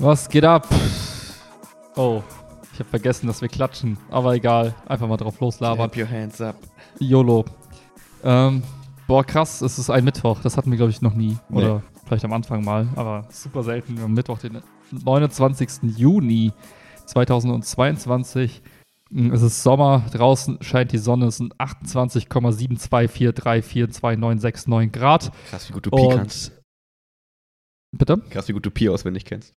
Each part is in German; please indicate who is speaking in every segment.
Speaker 1: Was geht ab? Oh, ich habe vergessen, dass wir klatschen. Aber egal, einfach mal drauf loslabern.
Speaker 2: Clap your hands up.
Speaker 1: YOLO. Ähm, boah, krass, es ist ein Mittwoch. Das hatten wir, glaube ich, noch nie.
Speaker 2: Nee.
Speaker 1: Oder vielleicht am Anfang mal, aber super selten. Am Mittwoch, den 29. Juni 2022. Mm, Es ist Sommer, draußen scheint die Sonne, es sind 28,72434242969 Grad.
Speaker 2: Krass, wie gut du Pi
Speaker 1: Und-
Speaker 2: kannst.
Speaker 1: Bitte?
Speaker 2: Krass, wie gut du Pi auswendig kennst.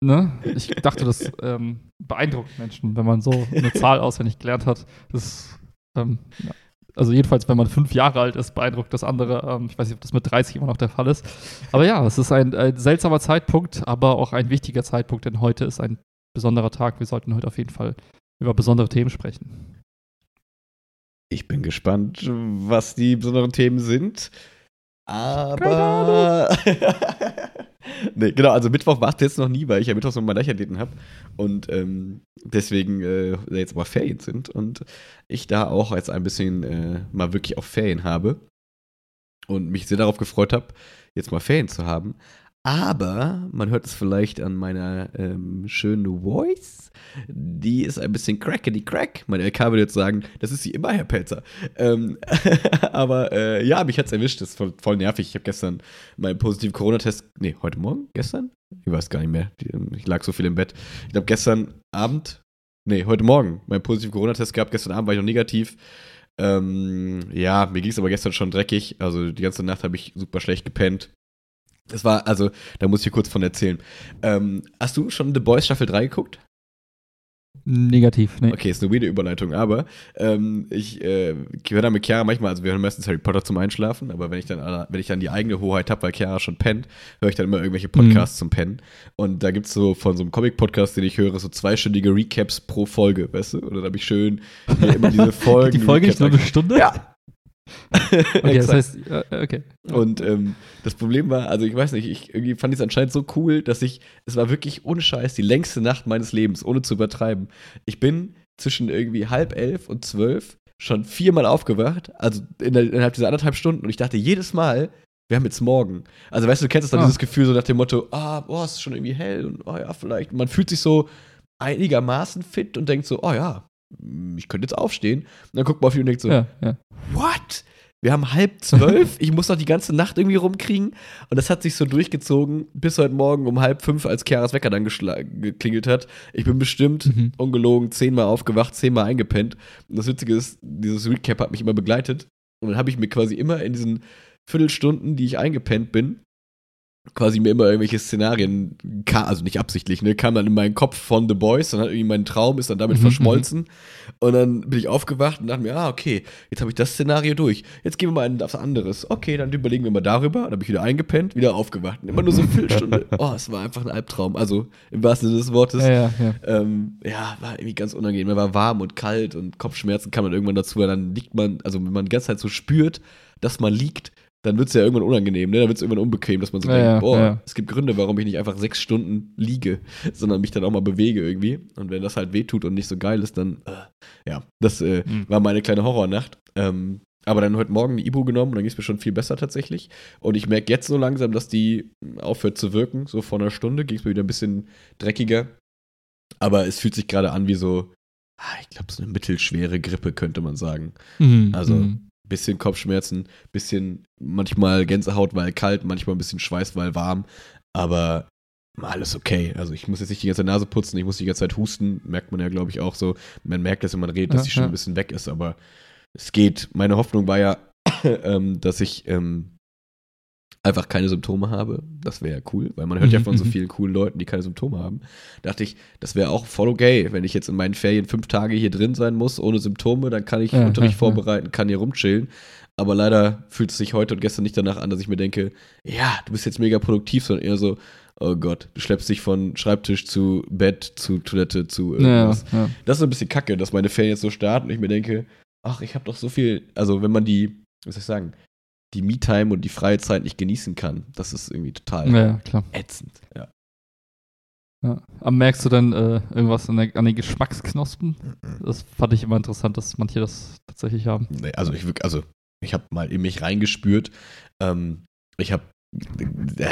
Speaker 1: Ne? Ich dachte, das ähm, beeindruckt Menschen, wenn man so eine Zahl auswendig gelernt hat. Das, ähm, ja. Also jedenfalls, wenn man fünf Jahre alt ist, beeindruckt das andere. Ähm, ich weiß nicht, ob das mit 30 immer noch der Fall ist. Aber ja, es ist ein, ein seltsamer Zeitpunkt, aber auch ein wichtiger Zeitpunkt, denn heute ist ein besonderer Tag. Wir sollten heute auf jeden Fall über besondere Themen sprechen.
Speaker 2: Ich bin gespannt, was die besonderen Themen sind. Aber. nee, genau, also Mittwoch war es jetzt noch nie, weil ich ja Mittwochs noch mal Leichtathleten habe. Und ähm, deswegen äh, jetzt aber Ferien sind. Und ich da auch jetzt ein bisschen äh, mal wirklich auch Ferien habe. Und mich sehr darauf gefreut habe, jetzt mal Ferien zu haben. Aber man hört es vielleicht an meiner ähm, schönen Voice. Die ist ein bisschen crackety crack. Mein LK würde jetzt sagen, das ist sie immer, Herr Pelzer. Ähm, aber äh, ja, mich hat's erwischt. Das ist voll, voll nervig. Ich habe gestern meinen positiven Corona-Test. Nee, heute Morgen? Gestern? Ich weiß gar nicht mehr. Die- Ich lag so viel im Bett. Ich glaube, gestern Abend. Nee, heute Morgen. Meinen positiven Corona-Test gehabt. Gestern Abend war ich noch negativ. Ähm, ja, mir ging es aber gestern schon dreckig. Also die ganze Nacht habe ich super schlecht gepennt. Das war, also, da muss ich hier kurz von erzählen. Ähm, hast du schon The Boys Staffel 3 geguckt?
Speaker 1: Negativ, ne?
Speaker 2: Okay, ist eine weirde Überleitung, aber ähm, ich äh, höre dann mit Chiara manchmal, also wir hören meistens Harry Potter zum Einschlafen, aber wenn ich dann, äh, wenn ich dann die eigene Hoheit habe, weil Chiara schon pennt, höre ich dann immer irgendwelche Podcasts zum Pennen. Und da gibt's so von so einem Comic-Podcast, den ich höre, so zweistündige Recaps pro Folge, weißt du? Und dann habe ich schön immer diese Folgen.
Speaker 1: Die Folge nicht nur eine Stunde?
Speaker 2: Ja.
Speaker 1: Okay, das heißt, okay.
Speaker 2: Und ähm, das Problem war, also ich weiß nicht, ich irgendwie fand es anscheinend so cool, dass ich, es war wirklich ohne Scheiß die längste Nacht meines Lebens, ohne zu übertreiben. Ich bin zwischen irgendwie halb elf und zwölf schon viermal aufgewacht, also innerhalb dieser anderthalb Stunden. Und ich dachte jedes Mal, wir haben jetzt morgen. Also weißt du, du kennst dann
Speaker 1: Ah.
Speaker 2: dieses Gefühl so nach dem Motto, ah, boah, es ist schon irgendwie hell und oh ja, vielleicht. Und man fühlt sich so einigermaßen fit und denkt so, oh ja, ich könnte jetzt aufstehen. Und dann guckt man auf ihn und denkt so,
Speaker 1: Ja, ja.
Speaker 2: what? Wir haben halb zwölf, ich muss noch die ganze Nacht irgendwie rumkriegen. Und das hat sich so durchgezogen, bis heute Morgen um halb fünf, als Chiaras Wecker dann geklingelt hat. Ich bin bestimmt,
Speaker 1: Mhm.
Speaker 2: ungelogen, zehnmal aufgewacht, zehnmal eingepennt. Und das Witzige ist, dieses Recap hat mich immer begleitet. Und dann habe ich mir quasi immer in diesen Viertelstunden, die ich eingepennt bin, quasi mir immer irgendwelche Szenarien, ka- also nicht absichtlich, ne, kam dann in meinen Kopf von The Boys, dann hat irgendwie mein Traum ist dann damit
Speaker 1: Mhm,
Speaker 2: verschmolzen. Und dann bin ich aufgewacht und dachte mir, ah, okay, jetzt habe ich das Szenario durch, jetzt gehen wir mal in was anderes, okay, dann überlegen wir mal darüber, dann habe ich wieder eingepennt, wieder aufgewacht, und immer nur so eine Viertelstunde, oh, es war einfach ein Albtraum, also im wahrsten Sinne des Wortes,
Speaker 1: Ja, ja, ja.
Speaker 2: ähm, ja, war irgendwie ganz unangenehm. Man war warm und kalt und Kopfschmerzen kam dann irgendwann dazu. weil Dann liegt man, also wenn man die ganze Zeit so spürt, dass man liegt, dann wird es ja irgendwann unangenehm, ne? Dann wird es irgendwann unbequem, dass man so
Speaker 1: Ja,
Speaker 2: denkt, boah,
Speaker 1: ja.
Speaker 2: es gibt Gründe, warum ich nicht einfach sechs Stunden liege, sondern mich dann auch mal bewege irgendwie. Und wenn das halt wehtut und nicht so geil ist, dann, äh, ja, das äh,
Speaker 1: Mhm.
Speaker 2: war meine kleine Horrornacht. Ähm, aber dann heute Morgen die Ibu genommen und dann ging es mir schon viel besser tatsächlich. Und ich merke jetzt so langsam, dass die aufhört zu wirken. So vor einer Stunde ging es mir wieder ein bisschen dreckiger. Aber es fühlt sich gerade an wie so, ah, ich glaube, so eine mittelschwere Grippe, könnte man sagen.
Speaker 1: Mhm.
Speaker 2: Also-
Speaker 1: mhm.
Speaker 2: Bisschen Kopfschmerzen, bisschen manchmal Gänsehaut, weil kalt, manchmal ein bisschen Schweiß, weil warm. Aber alles okay. Also ich muss jetzt nicht die ganze Nase putzen, ich muss die ganze Zeit husten. Merkt man ja, glaube ich, auch so. Man merkt, dass wenn man redet, dass
Speaker 1: Ja,
Speaker 2: die Stimme
Speaker 1: ja.
Speaker 2: ein bisschen weg ist, aber es geht. Meine Hoffnung war ja, ähm, dass ich ähm, einfach keine Symptome habe. Das wäre ja cool, weil man hört ja von so
Speaker 1: mhm.
Speaker 2: vielen coolen Leuten, die keine Symptome haben. Dachte ich, das wäre auch voll okay, wenn ich jetzt in meinen Ferien fünf Tage hier drin sein muss, ohne Symptome, dann kann ich
Speaker 1: Ja,
Speaker 2: Unterricht
Speaker 1: ja,
Speaker 2: vorbereiten, kann hier rumchillen. Aber leider fühlt es sich heute und gestern nicht danach an, dass ich mir denke, ja, du bist jetzt mega produktiv, sondern eher so, oh Gott, du schleppst dich von Schreibtisch zu Bett, zu Toilette, zu irgendwas.
Speaker 1: ja.
Speaker 2: Das ist ein bisschen kacke, dass meine Ferien jetzt so starten und ich mir denke, ach, ich habe doch so viel, also wenn man die, was soll ich sagen, die Me-Time und die freie Zeit nicht genießen kann, das ist irgendwie total
Speaker 1: ja,
Speaker 2: ätzend. Ja.
Speaker 1: Ja. Aber merkst du dann äh, irgendwas an, der, an den Geschmacksknospen? Das fand ich immer interessant, dass manche das tatsächlich haben.
Speaker 2: Nee, also ich also ich habe mal in mich reingespürt. Ähm, ich habe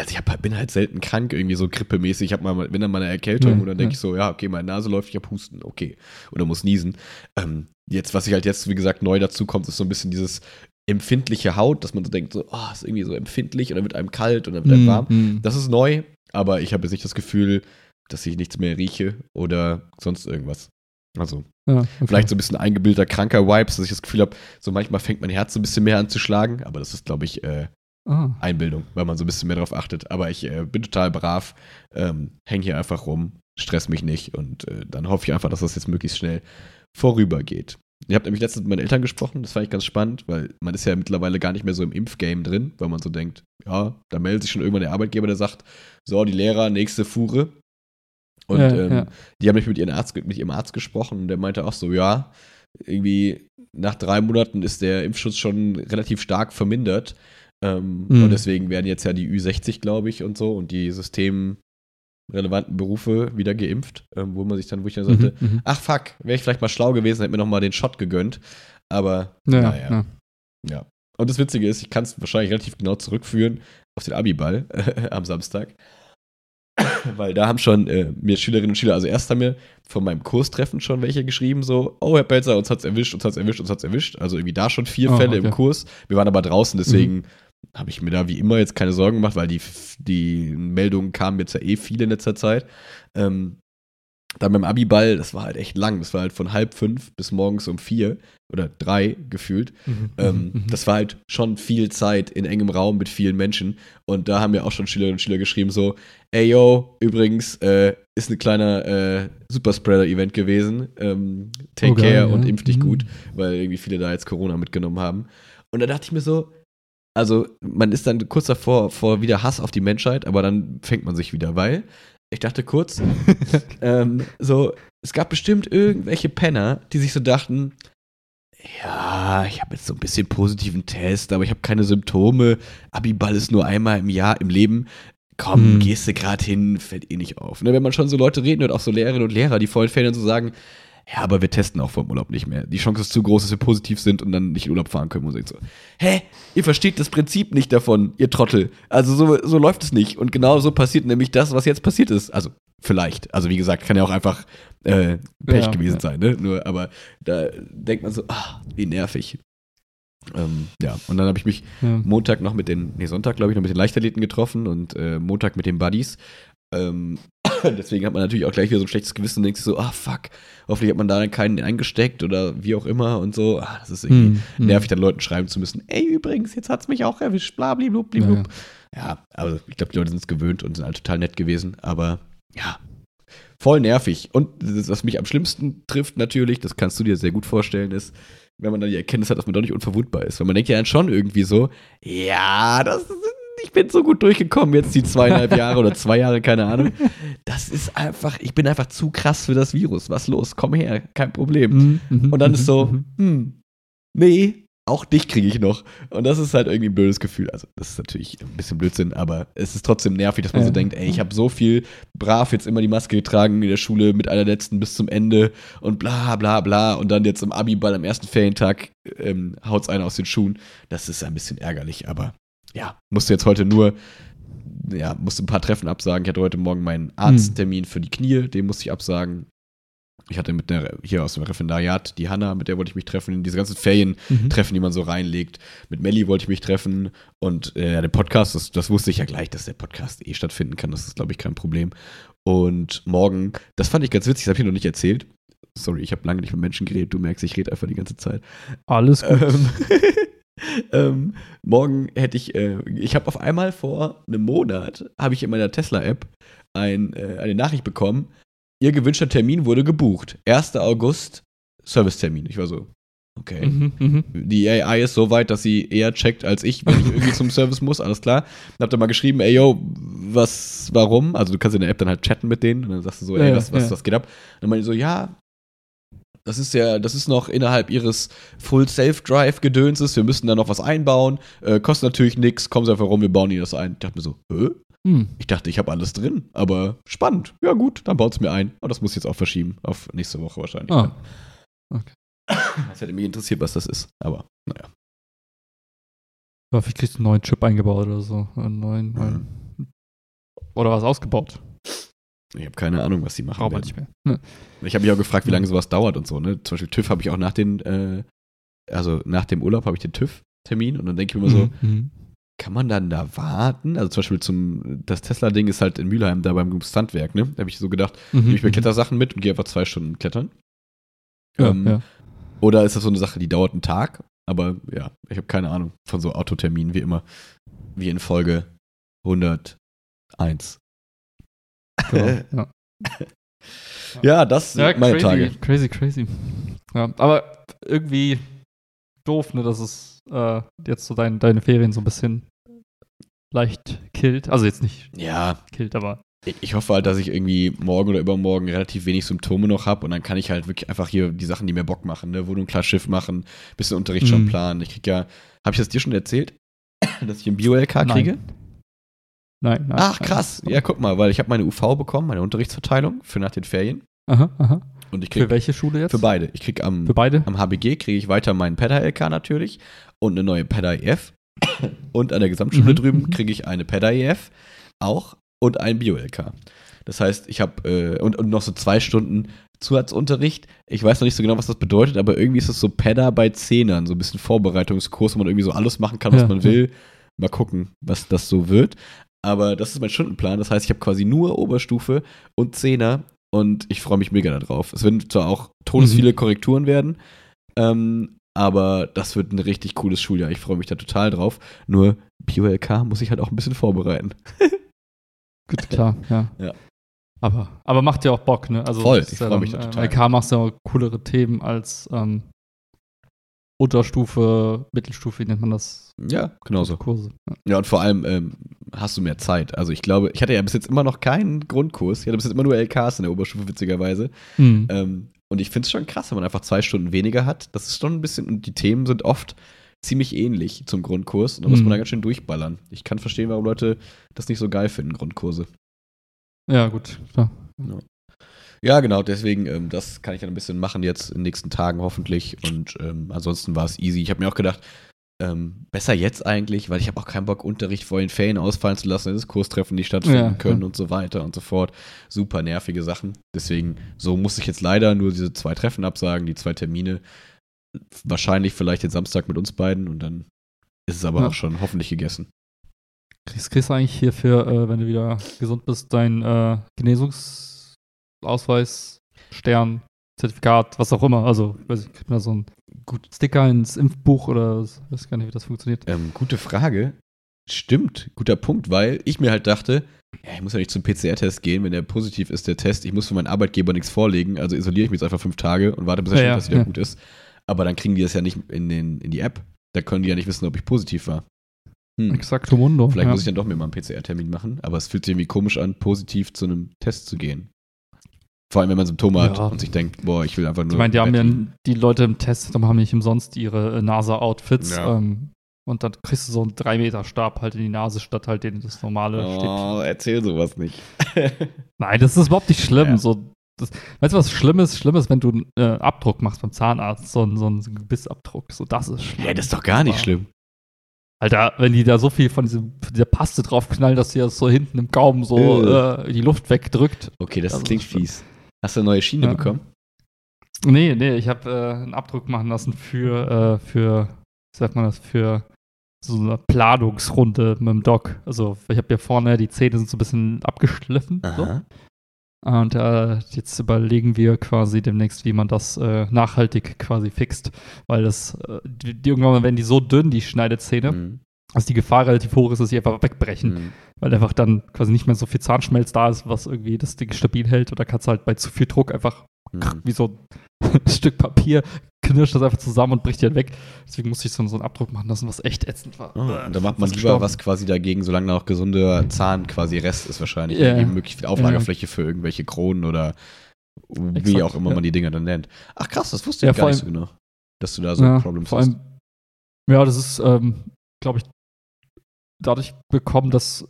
Speaker 2: ich hab, bin halt selten krank, irgendwie so grippemäßig. Ich habe mal, wenn dann mal eine Erkältung
Speaker 1: Ja,
Speaker 2: und dann denke
Speaker 1: ja.
Speaker 2: ich so, ja, okay, meine Nase läuft, ich habe Husten, okay. Oder muss niesen. Ähm, jetzt, was ich halt jetzt, wie gesagt, neu dazu kommt, ist so ein bisschen dieses empfindliche Haut, dass man so denkt, so, oh, ist irgendwie so empfindlich und dann wird einem kalt und dann wird einem
Speaker 1: Mhm,
Speaker 2: warm.
Speaker 1: mhm.
Speaker 2: Das ist neu, aber ich habe jetzt nicht das Gefühl, dass ich nichts mehr rieche oder sonst irgendwas. Also,
Speaker 1: Ja, okay.
Speaker 2: vielleicht so ein bisschen eingebildeter, kranker Vibes, dass ich das Gefühl habe, so manchmal fängt mein Herz so ein bisschen mehr an zu schlagen, aber das ist, glaube ich, äh,
Speaker 1: Ah.
Speaker 2: Einbildung, weil man so ein bisschen mehr darauf achtet. Aber ich äh, bin total brav, ähm, häng hier einfach rum, stress mich nicht und äh, dann hoffe ich einfach, dass das jetzt möglichst schnell vorübergeht. Ich habe nämlich letztens mit meinen Eltern gesprochen, das fand ich ganz spannend, weil man ist ja mittlerweile gar nicht mehr so im Impfgame drin, weil man so denkt, ja, da meldet sich schon irgendwann der Arbeitgeber, der sagt, so, die Lehrer, nächste Fuhre. Und
Speaker 1: Ja,
Speaker 2: ähm,
Speaker 1: ja.
Speaker 2: die haben mich mit ihrem Arzt, mit ihrem Arzt gesprochen und der meinte auch so, ja, irgendwie nach drei Monaten ist der Impfschutz schon relativ stark vermindert. Ähm,
Speaker 1: Mhm.
Speaker 2: Und deswegen werden jetzt ja die Ü60, glaube ich, und so und die systemrelevanten Berufe wieder geimpft, ähm, wo man sich dann, wo ich dann sagte,
Speaker 1: Mhm, mhm.
Speaker 2: ach fuck, wäre ich vielleicht mal schlau gewesen, hätte mir noch mal den Shot gegönnt. Aber
Speaker 1: Ja,
Speaker 2: naja.
Speaker 1: ja.
Speaker 2: Ja. Und das Witzige ist, ich kann es wahrscheinlich relativ genau zurückführen auf den Abiball am Samstag. Weil da haben schon äh, mir Schülerinnen und Schüler, also erst haben mir von meinem Kurstreffen schon welche geschrieben, so, oh Herr Pelzer, uns hat's erwischt, uns hat's erwischt, uns hat's erwischt. Also irgendwie da schon vier
Speaker 1: Oh,
Speaker 2: Fälle im
Speaker 1: okay.
Speaker 2: Kurs. Wir waren aber draußen, deswegen habe ich mir da wie immer jetzt keine Sorgen gemacht, weil die, die Meldungen kamen jetzt ja eh viele in letzter Zeit. Ähm, dann beim Abiball, das war halt echt lang. Das war halt von halb fünf bis morgens um vier oder drei gefühlt.
Speaker 1: Mhm,
Speaker 2: Ähm,
Speaker 1: mhm,
Speaker 2: Das war halt schon viel Zeit in engem Raum mit vielen Menschen. Und da haben mir auch schon Schülerinnen und Schüler geschrieben, so, ey yo, übrigens, äh, ist ein kleiner äh, Superspreader-Event gewesen. Ähm, take
Speaker 1: Oh, geil,
Speaker 2: care und
Speaker 1: ja.
Speaker 2: impf dich
Speaker 1: Mhm.
Speaker 2: gut, weil irgendwie viele da jetzt Corona mitgenommen haben. Und da dachte ich mir so, also man ist dann kurz davor vor wieder Hass auf die Menschheit, aber dann fängt man sich wieder, weil ich dachte kurz, ähm, so, es gab bestimmt irgendwelche Penner, die sich so dachten, ja, ich habe jetzt so ein bisschen positiven Test, aber ich habe keine Symptome. Abiball ist nur einmal im Jahr im Leben. Komm,
Speaker 1: Hm.
Speaker 2: gehst du gerade hin, fällt eh nicht auf. Ne, wenn man schon so Leute reden hört, auch so Lehrerinnen und Lehrer, die vollen Fällen so sagen, ja, aber wir testen auch vor dem Urlaub nicht mehr. Die Chance ist zu groß, dass wir positiv sind und dann nicht in Urlaub fahren können. Und so, hä? Ihr versteht das Prinzip nicht davon, ihr Trottel. Also so, so läuft es nicht. Und genau so passiert nämlich das, was jetzt passiert ist. Also vielleicht. Also wie gesagt, kann ja auch einfach äh, Pech
Speaker 1: Ja,
Speaker 2: gewesen
Speaker 1: ja.
Speaker 2: sein. Ne? Nur, aber da denkt man so, ah, wie nervig. Ähm, ja, und dann habe ich mich
Speaker 1: Ja.
Speaker 2: Montag noch mit den, nee, Sonntag, glaube ich, noch mit den Leichtathleten getroffen und äh, Montag mit den Buddies. Ähm, deswegen hat man natürlich auch gleich wieder so ein schlechtes Gewissen und denkt sich so, ah, fuck, hoffentlich hat man da keinen eingesteckt oder wie auch immer und so. Ah, das ist irgendwie
Speaker 1: hm.
Speaker 2: nervig, dann Leuten schreiben zu müssen, ey, übrigens, jetzt hat's mich auch erwischt, bla, blub,
Speaker 1: Ja,
Speaker 2: blub. Ja, aber ich glaube, die Leute sind es gewöhnt und sind halt total nett gewesen, aber ja, voll nervig. Und das, was mich am schlimmsten trifft natürlich, das kannst du dir sehr gut vorstellen, ist, wenn man dann die Erkenntnis hat, dass man doch nicht unverwundbar ist. Weil man denkt ja dann schon irgendwie so, ja, das ist, ich bin so gut durchgekommen jetzt die zweieinhalb Jahre oder zwei Jahre, keine Ahnung. Das ist einfach, ich bin einfach zu krass für das Virus. Was los? Komm her, kein Problem.
Speaker 1: Mhm, mhm,
Speaker 2: Und dann ist so,
Speaker 1: mhm.
Speaker 2: hm, nee, auch dich kriege ich noch. Und das ist halt irgendwie ein blödes Gefühl. Also, das ist natürlich ein bisschen Blödsinn, aber es ist trotzdem nervig, dass man so
Speaker 1: Ja.
Speaker 2: denkt, ey, ich habe so viel brav jetzt immer die Maske getragen in der Schule mit einer letzten bis zum Ende und bla bla bla. Und dann jetzt im Abiball am ersten Ferientag ähm, haut's einer aus den Schuhen. Das ist ein bisschen ärgerlich, aber ja, musste jetzt heute nur. Ja, musste ein paar Treffen absagen. Ich hatte heute Morgen meinen Arzttermin für die Knie, den musste ich absagen. Ich hatte mit der, hier aus dem Referendariat, die Hanna, mit der wollte ich mich treffen, diese ganzen Ferien,
Speaker 1: Mhm.
Speaker 2: Treffen, die man so reinlegt. Mit Melli wollte ich mich treffen und äh, der Podcast, das, das wusste ich ja gleich, dass der Podcast eh stattfinden kann. Das ist, glaube ich, kein Problem. Und morgen, das fand ich ganz witzig, das habe ich noch nicht erzählt. Sorry, ich habe lange nicht mit Menschen geredet. Du merkst, ich rede einfach die ganze Zeit.
Speaker 1: Alles gut.
Speaker 2: Ähm, ähm, morgen hätte ich, äh, ich habe auf einmal vor einem Monat, habe ich in meiner Tesla-App ein, äh, eine Nachricht bekommen, ihr gewünschter Termin wurde gebucht. 1. August, Servicetermin. Ich war so, okay.
Speaker 1: Mhm, mhm.
Speaker 2: Die AI ist so weit, dass sie eher checkt als ich, wenn ich irgendwie zum Service muss, alles klar. Dann habt ihr mal geschrieben, ey yo, was, warum? Also du kannst in der App dann halt chatten mit denen und dann sagst du so, ey,
Speaker 1: Ja,
Speaker 2: was, was,
Speaker 1: ja.
Speaker 2: was geht ab? dann meine ich so, ja, das ist ja, das ist noch innerhalb ihres Full Self-Drive Gedönses, wir müssen da noch was einbauen, äh, kostet natürlich nichts, kommen Sie einfach rum, wir bauen Ihnen das ein. Ich dachte mir so, hä?
Speaker 1: Hm.
Speaker 2: Ich dachte, ich habe alles drin, aber spannend. Ja gut, dann baut es mir ein. Aber das muss ich jetzt auch verschieben, auf nächste Woche wahrscheinlich.
Speaker 1: Ah. Okay.
Speaker 2: Das hätte mich interessiert, was das ist, aber naja.
Speaker 1: Ja, vielleicht kriegst du einen neuen Chip eingebaut oder so. Einen neuen, neuen Oder was ausgebaut.
Speaker 2: Ich habe keine Ahnung, was die machen.
Speaker 1: Braucht man nicht mehr. Ne.
Speaker 2: Ich habe mich auch gefragt, wie lange sowas dauert und so. Ne? Zum Beispiel TÜV habe ich auch nach den, äh, also nach dem Urlaub habe ich den TÜV-Termin und dann denke ich mir immer so,
Speaker 1: Mhm.
Speaker 2: kann man dann da warten? Also zum Beispiel zum, das Tesla-Ding ist halt in Mülheim da beim Standwerk, ne? Da habe ich so gedacht,
Speaker 1: Mhm.
Speaker 2: nehme ich mir Klettersachen mit und gehe einfach zwei Stunden klettern.
Speaker 1: Ja,
Speaker 2: Ähm,
Speaker 1: ja.
Speaker 2: Oder ist das so eine Sache, die dauert einen Tag? Aber ja, ich habe keine Ahnung von so Autoterminen, wie immer. Wie in Folge 101.
Speaker 1: Genau, ja.
Speaker 2: Ja, das sind
Speaker 1: Ja,
Speaker 2: meine
Speaker 1: crazy,
Speaker 2: Tage.
Speaker 1: crazy, crazy. Ja, aber irgendwie doof, ne, dass es äh, jetzt so dein, deine Ferien so ein bisschen leicht killt. Also jetzt nicht
Speaker 2: Ja,
Speaker 1: killt, aber
Speaker 2: ich- hoffe halt, dass ich irgendwie morgen oder übermorgen relativ wenig Symptome noch habe und dann kann ich halt wirklich einfach hier die Sachen, die mir Bock machen, ne? Wohnung klar Schiff machen, bisschen Unterricht schon
Speaker 1: Mhm.
Speaker 2: planen. Ich krieg ja, habe ich das dir schon erzählt, dass ich ein Bio-LK
Speaker 1: Nein.
Speaker 2: kriege?
Speaker 1: Nein, nein.
Speaker 2: Ach
Speaker 1: nein.
Speaker 2: krass, ja guck mal, weil ich habe meine UV bekommen, meine Unterrichtsverteilung für nach den Ferien
Speaker 1: Aha, aha.
Speaker 2: und ich
Speaker 1: Für
Speaker 2: krieg
Speaker 1: welche Schule jetzt?
Speaker 2: für beide. Ich krieg am
Speaker 1: Für beide?
Speaker 2: Am HBG kriege ich weiter meinen PEDA-LK natürlich und eine neue PEDA-EF. Und an der Gesamtschule
Speaker 1: Mhm,
Speaker 2: drüben
Speaker 1: mhm.
Speaker 2: kriege ich eine PEDA-EF auch und ein Bio-LK. Das heißt, ich habe äh, und, und noch so zwei Stunden Zusatzunterricht. Ich weiß noch nicht so genau, was das bedeutet, aber irgendwie ist es so PEDA bei Zehnern, so ein bisschen Vorbereitungskurs, wo man irgendwie so alles machen kann, was
Speaker 1: Ja,
Speaker 2: man
Speaker 1: ja.
Speaker 2: will. Mal gucken, was das so wird. Aber das ist mein Stundenplan. Das heißt, ich habe quasi nur Oberstufe und Zehner und ich freue mich mega darauf. Es werden zwar auch todesviele
Speaker 1: Mhm.
Speaker 2: Korrekturen werden, ähm, aber das wird ein richtig cooles Schuljahr. Ich freue mich da total drauf. Nur Bio-LK muss ich halt auch ein bisschen vorbereiten.
Speaker 1: Gut, klar, ja.
Speaker 2: Ja.
Speaker 1: Aber, aber macht ja auch Bock, ne? Also
Speaker 2: Voll, ich
Speaker 1: ja
Speaker 2: freu mich da
Speaker 1: äh,
Speaker 2: total.
Speaker 1: LK machst ja auch coolere Themen als ähm, Unterstufe, Mittelstufe, wie nennt man das?
Speaker 2: Ja, genauso.
Speaker 1: Kurse. Ja.
Speaker 2: Ja, und vor allem ähm, hast du mehr Zeit. Also ich glaube, ich hatte ja bis jetzt immer noch keinen Grundkurs. Ich hatte bis jetzt immer nur LKs in der Oberstufe, witzigerweise.
Speaker 1: Mhm.
Speaker 2: Ähm, und ich finde es schon krass, wenn man einfach zwei Stunden weniger hat. Das ist schon ein bisschen, und die Themen sind oft ziemlich ähnlich zum Grundkurs. Und da muss man
Speaker 1: Mhm.
Speaker 2: da ganz schön durchballern. Ich kann verstehen, warum Leute das nicht so geil finden, Grundkurse.
Speaker 1: ja, gut, klar.
Speaker 2: Ja, genau, deswegen, ähm, das kann ich dann ein bisschen machen jetzt in den nächsten Tagen hoffentlich. Und ähm, ansonsten war es easy. Ich habe mir auch gedacht, ähm, besser jetzt eigentlich, weil ich habe auch keinen Bock, Unterricht vor den Ferien ausfallen zu lassen, dass Kurstreffen nicht stattfinden
Speaker 1: Ja,
Speaker 2: können
Speaker 1: ja.
Speaker 2: und so weiter und so fort. Super nervige Sachen. Deswegen, so muss ich jetzt leider nur diese zwei Treffen absagen, die zwei Termine. Wahrscheinlich vielleicht den Samstag mit uns beiden und dann ist es aber
Speaker 1: Ja.
Speaker 2: auch schon hoffentlich gegessen.
Speaker 1: Kriegst, kriegst du eigentlich hierfür, äh, wenn du wieder gesund bist, dein äh, Genesungsausweis, Stern, Zertifikat, was auch immer. Also, weiß ich, kriegt man da so einen gut Sticker ins Impfbuch oder ich weiß gar nicht, wie das funktioniert.
Speaker 2: Ähm, gute Frage. Stimmt, guter Punkt, weil ich mir halt dachte, ja, ich muss ja nicht zum PCR-Test gehen, wenn der positiv ist, der Test. Ich muss für meinen Arbeitgeber nichts vorlegen, also isoliere ich mich jetzt einfach fünf Tage und warte, bis er
Speaker 1: Ja,
Speaker 2: ja, dass wieder
Speaker 1: ja.
Speaker 2: gut ist. Aber dann kriegen die das ja nicht in, den, in die App. Da können die ja nicht wissen, ob ich positiv war. Hm.
Speaker 1: Exacto Mundo.
Speaker 2: Vielleicht
Speaker 1: ja.
Speaker 2: muss ich dann doch mir mal einen PCR-Termin machen, aber es fühlt sich irgendwie komisch an, positiv zu einem Test zu gehen. Vor allem, wenn man Symptome hat
Speaker 1: Ja.
Speaker 2: und sich denkt, boah, ich will einfach nur.
Speaker 1: Ich meine, die haben ja die Leute im Test, haben nicht umsonst ihre äh, NASA-Outfits.
Speaker 2: Ja.
Speaker 1: Ähm, und dann kriegst du so einen 3-Meter-Stab halt in die Nase, statt halt den das normale.
Speaker 2: Oh, erzähl sowas nicht.
Speaker 1: Nein, das ist überhaupt nicht schlimm.
Speaker 2: Ja.
Speaker 1: So, das, weißt du, was schlimm ist? Schlimm ist, wenn du einen äh, Abdruck machst beim Zahnarzt, so, einen- so einen Gebissabdruck. So, das ist schlimm.
Speaker 2: ja, das ist doch gar nicht schlimm.
Speaker 1: Alter, wenn die da so viel von, diesem, von dieser Paste draufknallen, dass sie das so hinten im Gaumen so
Speaker 2: Äh.
Speaker 1: äh, die Luft wegdrückt.
Speaker 2: Okay, das
Speaker 1: Das
Speaker 2: klingt fies. Hast du eine neue Schiene
Speaker 1: Ja.
Speaker 2: bekommen?
Speaker 1: Nee, nee, ich habe äh, einen Abdruck machen lassen für, äh, für, sagt man das, für so eine Planungsrunde mit dem Doc. Also ich habe ja vorne, die Zähne sind so ein bisschen abgeschliffen. So. Und äh, jetzt überlegen wir quasi demnächst, wie man das äh, nachhaltig quasi fixt. Weil das, äh, die, die irgendwann werden die so dünn, die Schneidezähne,
Speaker 2: Mhm.
Speaker 1: Dass die Gefahr relativ hoch ist, dass sie einfach wegbrechen.
Speaker 2: Mhm.
Speaker 1: Weil einfach dann quasi nicht mehr so viel Zahnschmelz da ist, was irgendwie das Ding stabil hält. Oder kannst du halt bei zu viel Druck einfach
Speaker 2: Mhm.
Speaker 1: wie so ein Stück Papier, knirscht das einfach zusammen und bricht die halt weg. Deswegen musste ich so, so einen Abdruck machen lassen, was echt ätzend war.
Speaker 2: Oh, und da macht man lieber
Speaker 1: gestorben.
Speaker 2: was quasi dagegen, solange noch gesunder Zahn quasi Rest ist wahrscheinlich.
Speaker 1: Ja.
Speaker 2: Eben möglichst viel Auflagefläche für irgendwelche Kronen oder wie
Speaker 1: Exakt,
Speaker 2: auch immer
Speaker 1: ja.
Speaker 2: man die Dinger dann nennt. Ach krass, das wusste
Speaker 1: Ja,
Speaker 2: ich gar nicht so genau. Dass du da so
Speaker 1: ja,
Speaker 2: Problems
Speaker 1: vor
Speaker 2: hast.
Speaker 1: allem, ja, das ist, ähm, glaube ich, dadurch bekommen, dass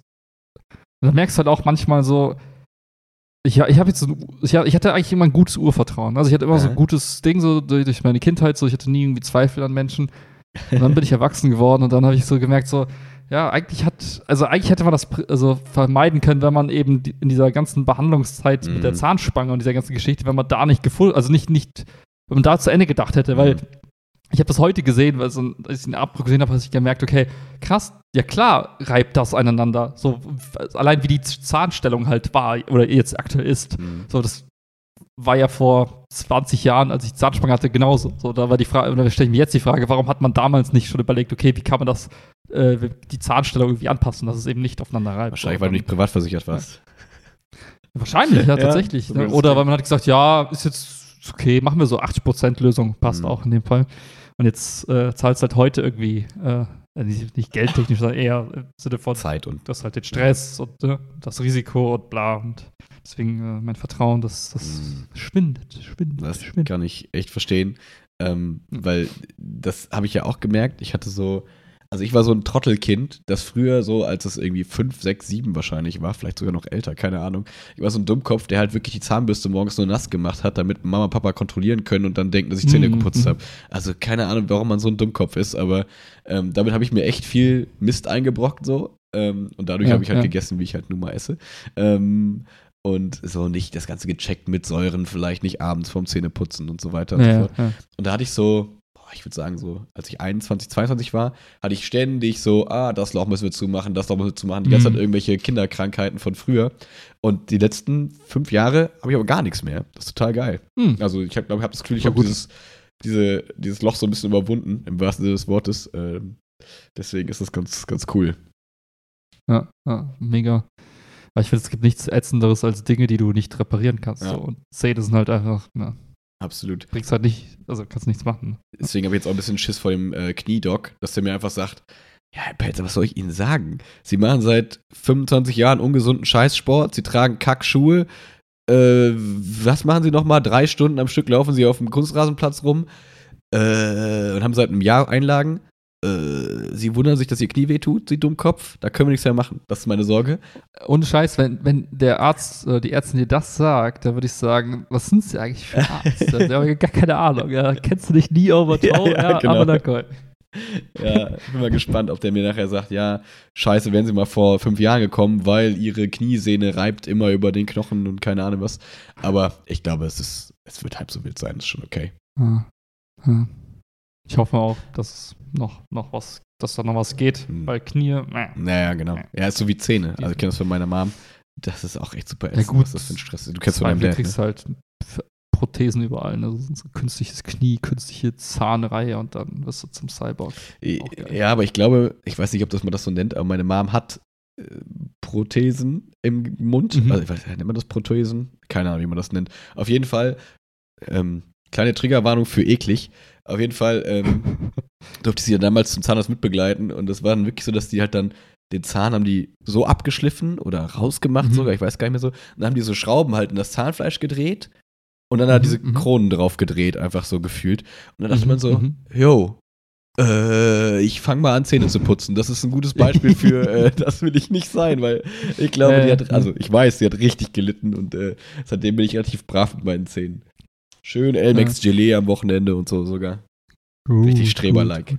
Speaker 1: da merkst du halt auch manchmal so, ich, ich habe jetzt so, ich, ich hatte eigentlich immer ein gutes Urvertrauen. Also ich hatte immer so
Speaker 2: Aha.
Speaker 1: ein gutes Ding, so durch meine Kindheit, so ich hatte nie irgendwie Zweifel an Menschen. Und dann bin ich erwachsen geworden und dann habe ich so gemerkt, so, ja, eigentlich hat, also eigentlich hätte man das also vermeiden können, wenn man eben in dieser ganzen Behandlungszeit mhm. mit der mhm. Zahnspange und dieser ganzen Geschichte, wenn man da nicht gefunden, also nicht, nicht, wenn man da zu Ende gedacht hätte, weil mhm. Ich habe das heute gesehen, weil so, als ich den Abbruch gesehen habe, habe ich gemerkt, okay, krass, ja klar reibt das aneinander. So, allein wie die Zahnstellung halt war oder jetzt aktuell ist. Mhm. So, das war ja vor 20 Jahren, als ich Zahnspange hatte, genauso. So, da war die Frage, und dann stelle ich mir jetzt die Frage, warum hat man damals nicht schon überlegt, okay, wie kann man das, äh, die Zahnstellung irgendwie anpassen, dass es eben nicht aufeinander reibt.
Speaker 2: Wahrscheinlich, weil du nicht privat versichert warst.
Speaker 1: Ja. Wahrscheinlich, ja, tatsächlich. Ja, ne? Oder weil man hat gesagt, ja, ist jetzt okay, machen wir so 80% Lösung, passt mhm. auch in dem Fall. Und jetzt äh, zahlst halt heute irgendwie, äh, nicht, geldtechnisch, sondern eher im Sinne von
Speaker 2: Zeit und
Speaker 1: das halt den Stress und äh, das Risiko und bla und Deswegen äh, mein Vertrauen, das, das mm. schwindet, schwindet.
Speaker 2: Das
Speaker 1: schwindet.
Speaker 2: kann ich echt verstehen. Ähm, mhm. Weil das habe ich ja auch gemerkt. Ich hatte so, also ich war so ein Trottelkind, das früher so, als es irgendwie 5, 6, 7 wahrscheinlich war, vielleicht sogar noch älter, keine Ahnung. Ich war so ein Dummkopf, der halt wirklich die Zahnbürste morgens nur nass gemacht hat, damit Mama und Papa kontrollieren können und dann denken, dass ich Zähne mhm. geputzt habe. Also keine Ahnung, warum man so ein Dummkopf ist, aber ähm, damit habe ich mir echt viel Mist eingebrockt so. Ähm, und dadurch ja, habe ich halt ja. gegessen, wie ich halt nun mal esse. Ähm, und so nicht das Ganze gecheckt mit Säuren, vielleicht nicht abends vorm Zähneputzen und so weiter und
Speaker 1: ja, so fort. Ja.
Speaker 2: Und da hatte ich so, ich würde sagen, so, als ich 21, 22 war, hatte ich ständig so, ah, das Loch müssen wir zumachen, das Loch müssen wir zumachen, die ganze mhm. Zeit irgendwelche Kinderkrankheiten von früher. Und die letzten fünf Jahre habe ich aber gar nichts mehr. Das ist total geil. Mhm. Also ich glaube, ich habe das Gefühl, ich habe dieses, diese, dieses Loch so ein bisschen überwunden, im wahrsten Sinne des Wortes. Ähm, deswegen ist das ganz, ganz cool.
Speaker 1: Ja, ja mega. Weil ich finde, es gibt nichts Ätzenderes als Dinge, die du nicht reparieren kannst. Ja. So. Und Zähne sind halt einfach, ja.
Speaker 2: Absolut.
Speaker 1: Bringst halt nicht, also kannst nichts machen.
Speaker 2: Deswegen habe ich jetzt auch ein bisschen Schiss vor dem äh, Kniedoc, dass der mir einfach sagt, ja, Herr Pelzer, was soll ich Ihnen sagen? Sie machen seit 25 Jahren ungesunden Scheißsport, Sie tragen Kackschuhe. Äh, was machen Sie nochmal? Drei Stunden am Stück laufen Sie auf dem Kunstrasenplatz rum äh, und haben seit einem Jahr Einlagen. Äh, sie wundern sich, dass ihr Knie wehtut, sie Dummkopf. Da können wir nichts mehr machen. Das ist meine Sorge.
Speaker 1: Ohne Scheiß, wenn, wenn der Arzt, äh, die Ärztin dir das sagt, dann würde ich sagen, was sind sie eigentlich für Arzt? da habe ich gar keine Ahnung. Ja, kennst du dich nie over ja, ja, ja, genau. aber na cool.
Speaker 2: Ja, ich bin mal gespannt, ob der mir nachher sagt, ja, scheiße, wären sie mal vor fünf Jahren gekommen, weil ihre Kniesehne reibt immer über den Knochen und keine Ahnung was. Aber ich glaube, es ist, es wird halb so wild sein, ist schon okay.
Speaker 1: Ich hoffe auch, dass noch, noch was, dass da noch was geht, hm. weil Knie. Äh.
Speaker 2: Naja, genau. Ja, ist so wie Zähne. Also ich kenne das von meiner Mom. Das ist auch echt super
Speaker 1: ätzend, ja, gut,
Speaker 2: was das für ein Stress ist. Du kennst von deinem
Speaker 1: Dad. Du kriegst ne? halt Prothesen überall, ne? So künstliches Knie, künstliche Zahnreihe und dann wirst du zum Cyborg.
Speaker 2: Ja, aber ich glaube, ich weiß nicht, ob das man das so nennt, aber meine Mom hat äh, Prothesen im Mund. Mhm. Also, ich weiß, nennt man das Prothesen? Keine Ahnung, wie man das nennt. Auf jeden Fall, ähm, kleine Triggerwarnung für eklig. Auf jeden Fall ähm, durfte ich sie ja damals zum Zahnarzt mitbegleiten und das war dann wirklich so, dass die halt dann den Zahn haben die so abgeschliffen oder rausgemacht mhm. sogar, ich weiß gar nicht mehr so. Und dann haben die so Schrauben halt in das Zahnfleisch gedreht und dann mhm, hat diese mhm. Kronen drauf gedreht, einfach so gefühlt. Und dann dachte mhm, man so, mhm. yo, äh, ich fange mal an, Zähne zu putzen. Das ist ein gutes Beispiel für, äh, das will ich nicht sein, weil ich glaube, äh, die hat, also ich weiß, sie hat richtig gelitten und äh, seitdem bin ich relativ brav mit meinen Zähnen. Schön Elmex. Gelee am Wochenende und so sogar. Gut, Richtig Streber-like.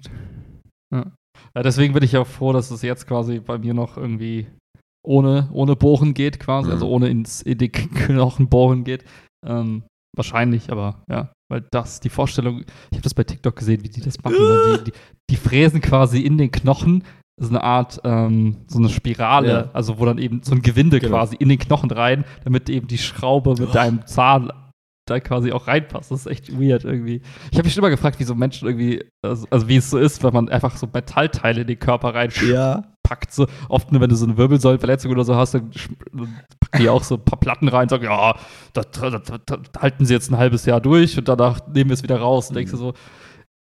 Speaker 1: Ja. ja. deswegen bin ich auch froh, dass es jetzt quasi bei mir noch irgendwie ohne, ohne Bohren geht, quasi, mhm. also ohne ins in die Knochen bohren geht. Ähm, wahrscheinlich, aber ja, weil das, die Vorstellung, ich habe das bei TikTok gesehen, wie die das machen. Ne? die, die, die, fräsen quasi in den Knochen so eine Art, ähm, so eine Spirale, ja. also wo dann eben so ein Gewinde genau. quasi in den Knochen rein, damit eben die Schraube mit oh. deinem Zahn da quasi auch reinpasst. Das ist echt weird irgendwie. Ich habe mich schon immer gefragt, wie so Menschen irgendwie, also, also, wie es so ist, wenn man einfach so Metallteile in den Körper reinpackt.
Speaker 2: Ja.
Speaker 1: So oft, wenn du so eine Wirbelsäulenverletzung oder so hast, dann packen die auch so ein paar Platten rein und sagen, ja, das, das, das, halten sie jetzt ein halbes Jahr durch und danach nehmen wir es wieder raus. Und denkst du so,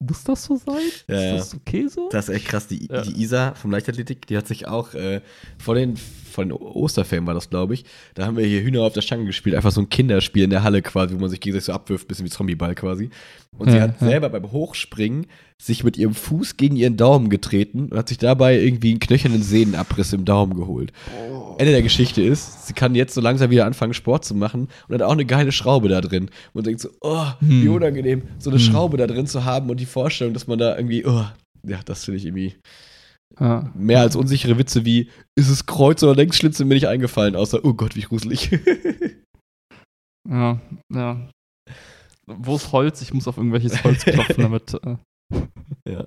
Speaker 1: muss das so sein?
Speaker 2: Ja, ist das okay so? Das ist echt krass. Die, ja. die Isa vom Leichtathletik, die hat sich auch äh, vor den von den Osterferien war das, glaube ich. Da haben wir hier Hühner auf der Stange gespielt. Einfach so ein Kinderspiel in der Halle quasi, wo man sich gegenseitig so abwirft, bisschen wie Zombieball quasi. Und ja, sie hat ja. selber beim Hochspringen sich mit ihrem Fuß gegen ihren Daumen getreten und hat sich dabei irgendwie einen knöchernen Sehnenabriss im Daumen geholt. Oh. Ende der Geschichte ist, sie kann jetzt so langsam wieder anfangen, Sport zu machen und hat auch eine geile Schraube da drin. Und denkt so, oh, hm. wie unangenehm, so eine hm. Schraube da drin zu haben und die Vorstellung, dass man da irgendwie, oh, ja, das finde ich irgendwie
Speaker 1: Ja.
Speaker 2: mehr als unsichere Witze wie, ist es Kreuz oder Längsschlitze mir nicht eingefallen, außer, oh Gott, wie gruselig.
Speaker 1: Ja, ja. Wo ist Holz? Ich muss auf irgendwelches Holz klopfen, damit. Äh,
Speaker 2: Ja.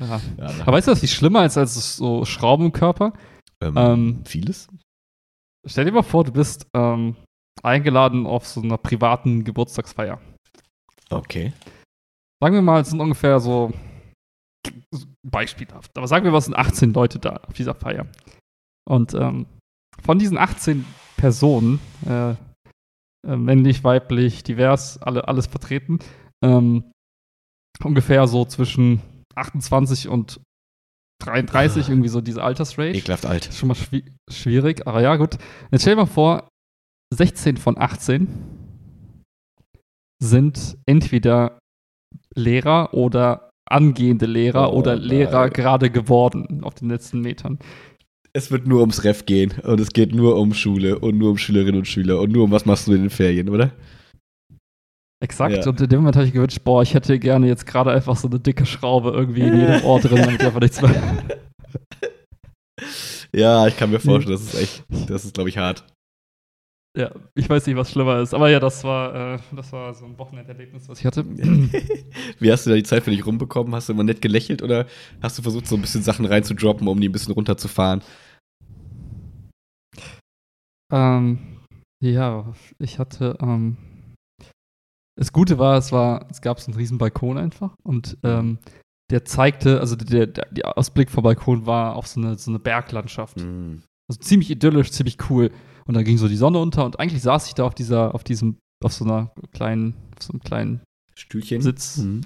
Speaker 1: ja. Aber weißt du, was viel schlimmer ist als so Schrauben im Körper?
Speaker 2: ähm,
Speaker 1: ähm,
Speaker 2: vieles?
Speaker 1: Stell dir mal vor, du bist ähm, eingeladen auf so einer privaten Geburtstagsfeier.
Speaker 2: Okay.
Speaker 1: Sagen wir mal, es sind ungefähr so beispielhaft, aber sagen wir mal, es sind 18 Leute da auf dieser Feier. Und ähm, von diesen 18 Personen, äh, männlich, weiblich, divers, alle, alles vertreten, ähm, ungefähr so zwischen 28 und 33, irgendwie so diese Altersrange.
Speaker 2: Ekelhaft alt.
Speaker 1: Ist schon mal schwi schwierig, aber ja, gut. Jetzt stell dir mal vor, 16 von 18 sind entweder Lehrer oder angehende Lehrer
Speaker 2: Oh
Speaker 1: oder
Speaker 2: nein.
Speaker 1: Lehrer gerade geworden auf den letzten Metern.
Speaker 2: Es wird nur ums Ref gehen und es geht nur um Schule und nur um Schülerinnen und Schüler und nur um was machst du in den Ferien, oder?
Speaker 1: Exakt.
Speaker 2: Ja.
Speaker 1: Und in dem Moment habe ich gewünscht, boah, ich hätte gerne jetzt gerade einfach so eine dicke Schraube irgendwie in jedem Ohr drin, damit einfach nichts mehr.
Speaker 2: Ja, ich kann mir vorstellen, das ist echt, das ist, glaube ich, hart.
Speaker 1: Ja, ich weiß nicht, was schlimmer ist. Aber ja, das war, äh, das war so ein Wochenenderlebnis, was ich hatte.
Speaker 2: Wie hast du da die Zeit für dich rumbekommen? Hast du immer nett gelächelt oder hast du versucht, so ein bisschen Sachen reinzudroppen, um die ein bisschen runterzufahren?
Speaker 1: Ähm, ja, ich hatte, ähm, das Gute war, es war, es gab so einen riesen Balkon einfach und ähm, der zeigte, also der, der, der Ausblick vom Balkon war auf so eine, so eine Berglandschaft.
Speaker 2: Mhm.
Speaker 1: Also ziemlich idyllisch, ziemlich cool. Und da ging so die Sonne unter und eigentlich saß ich da auf dieser, auf diesem, auf so einer kleinen, auf so einem kleinen
Speaker 2: Stühlchen?
Speaker 1: Sitz
Speaker 2: Mhm.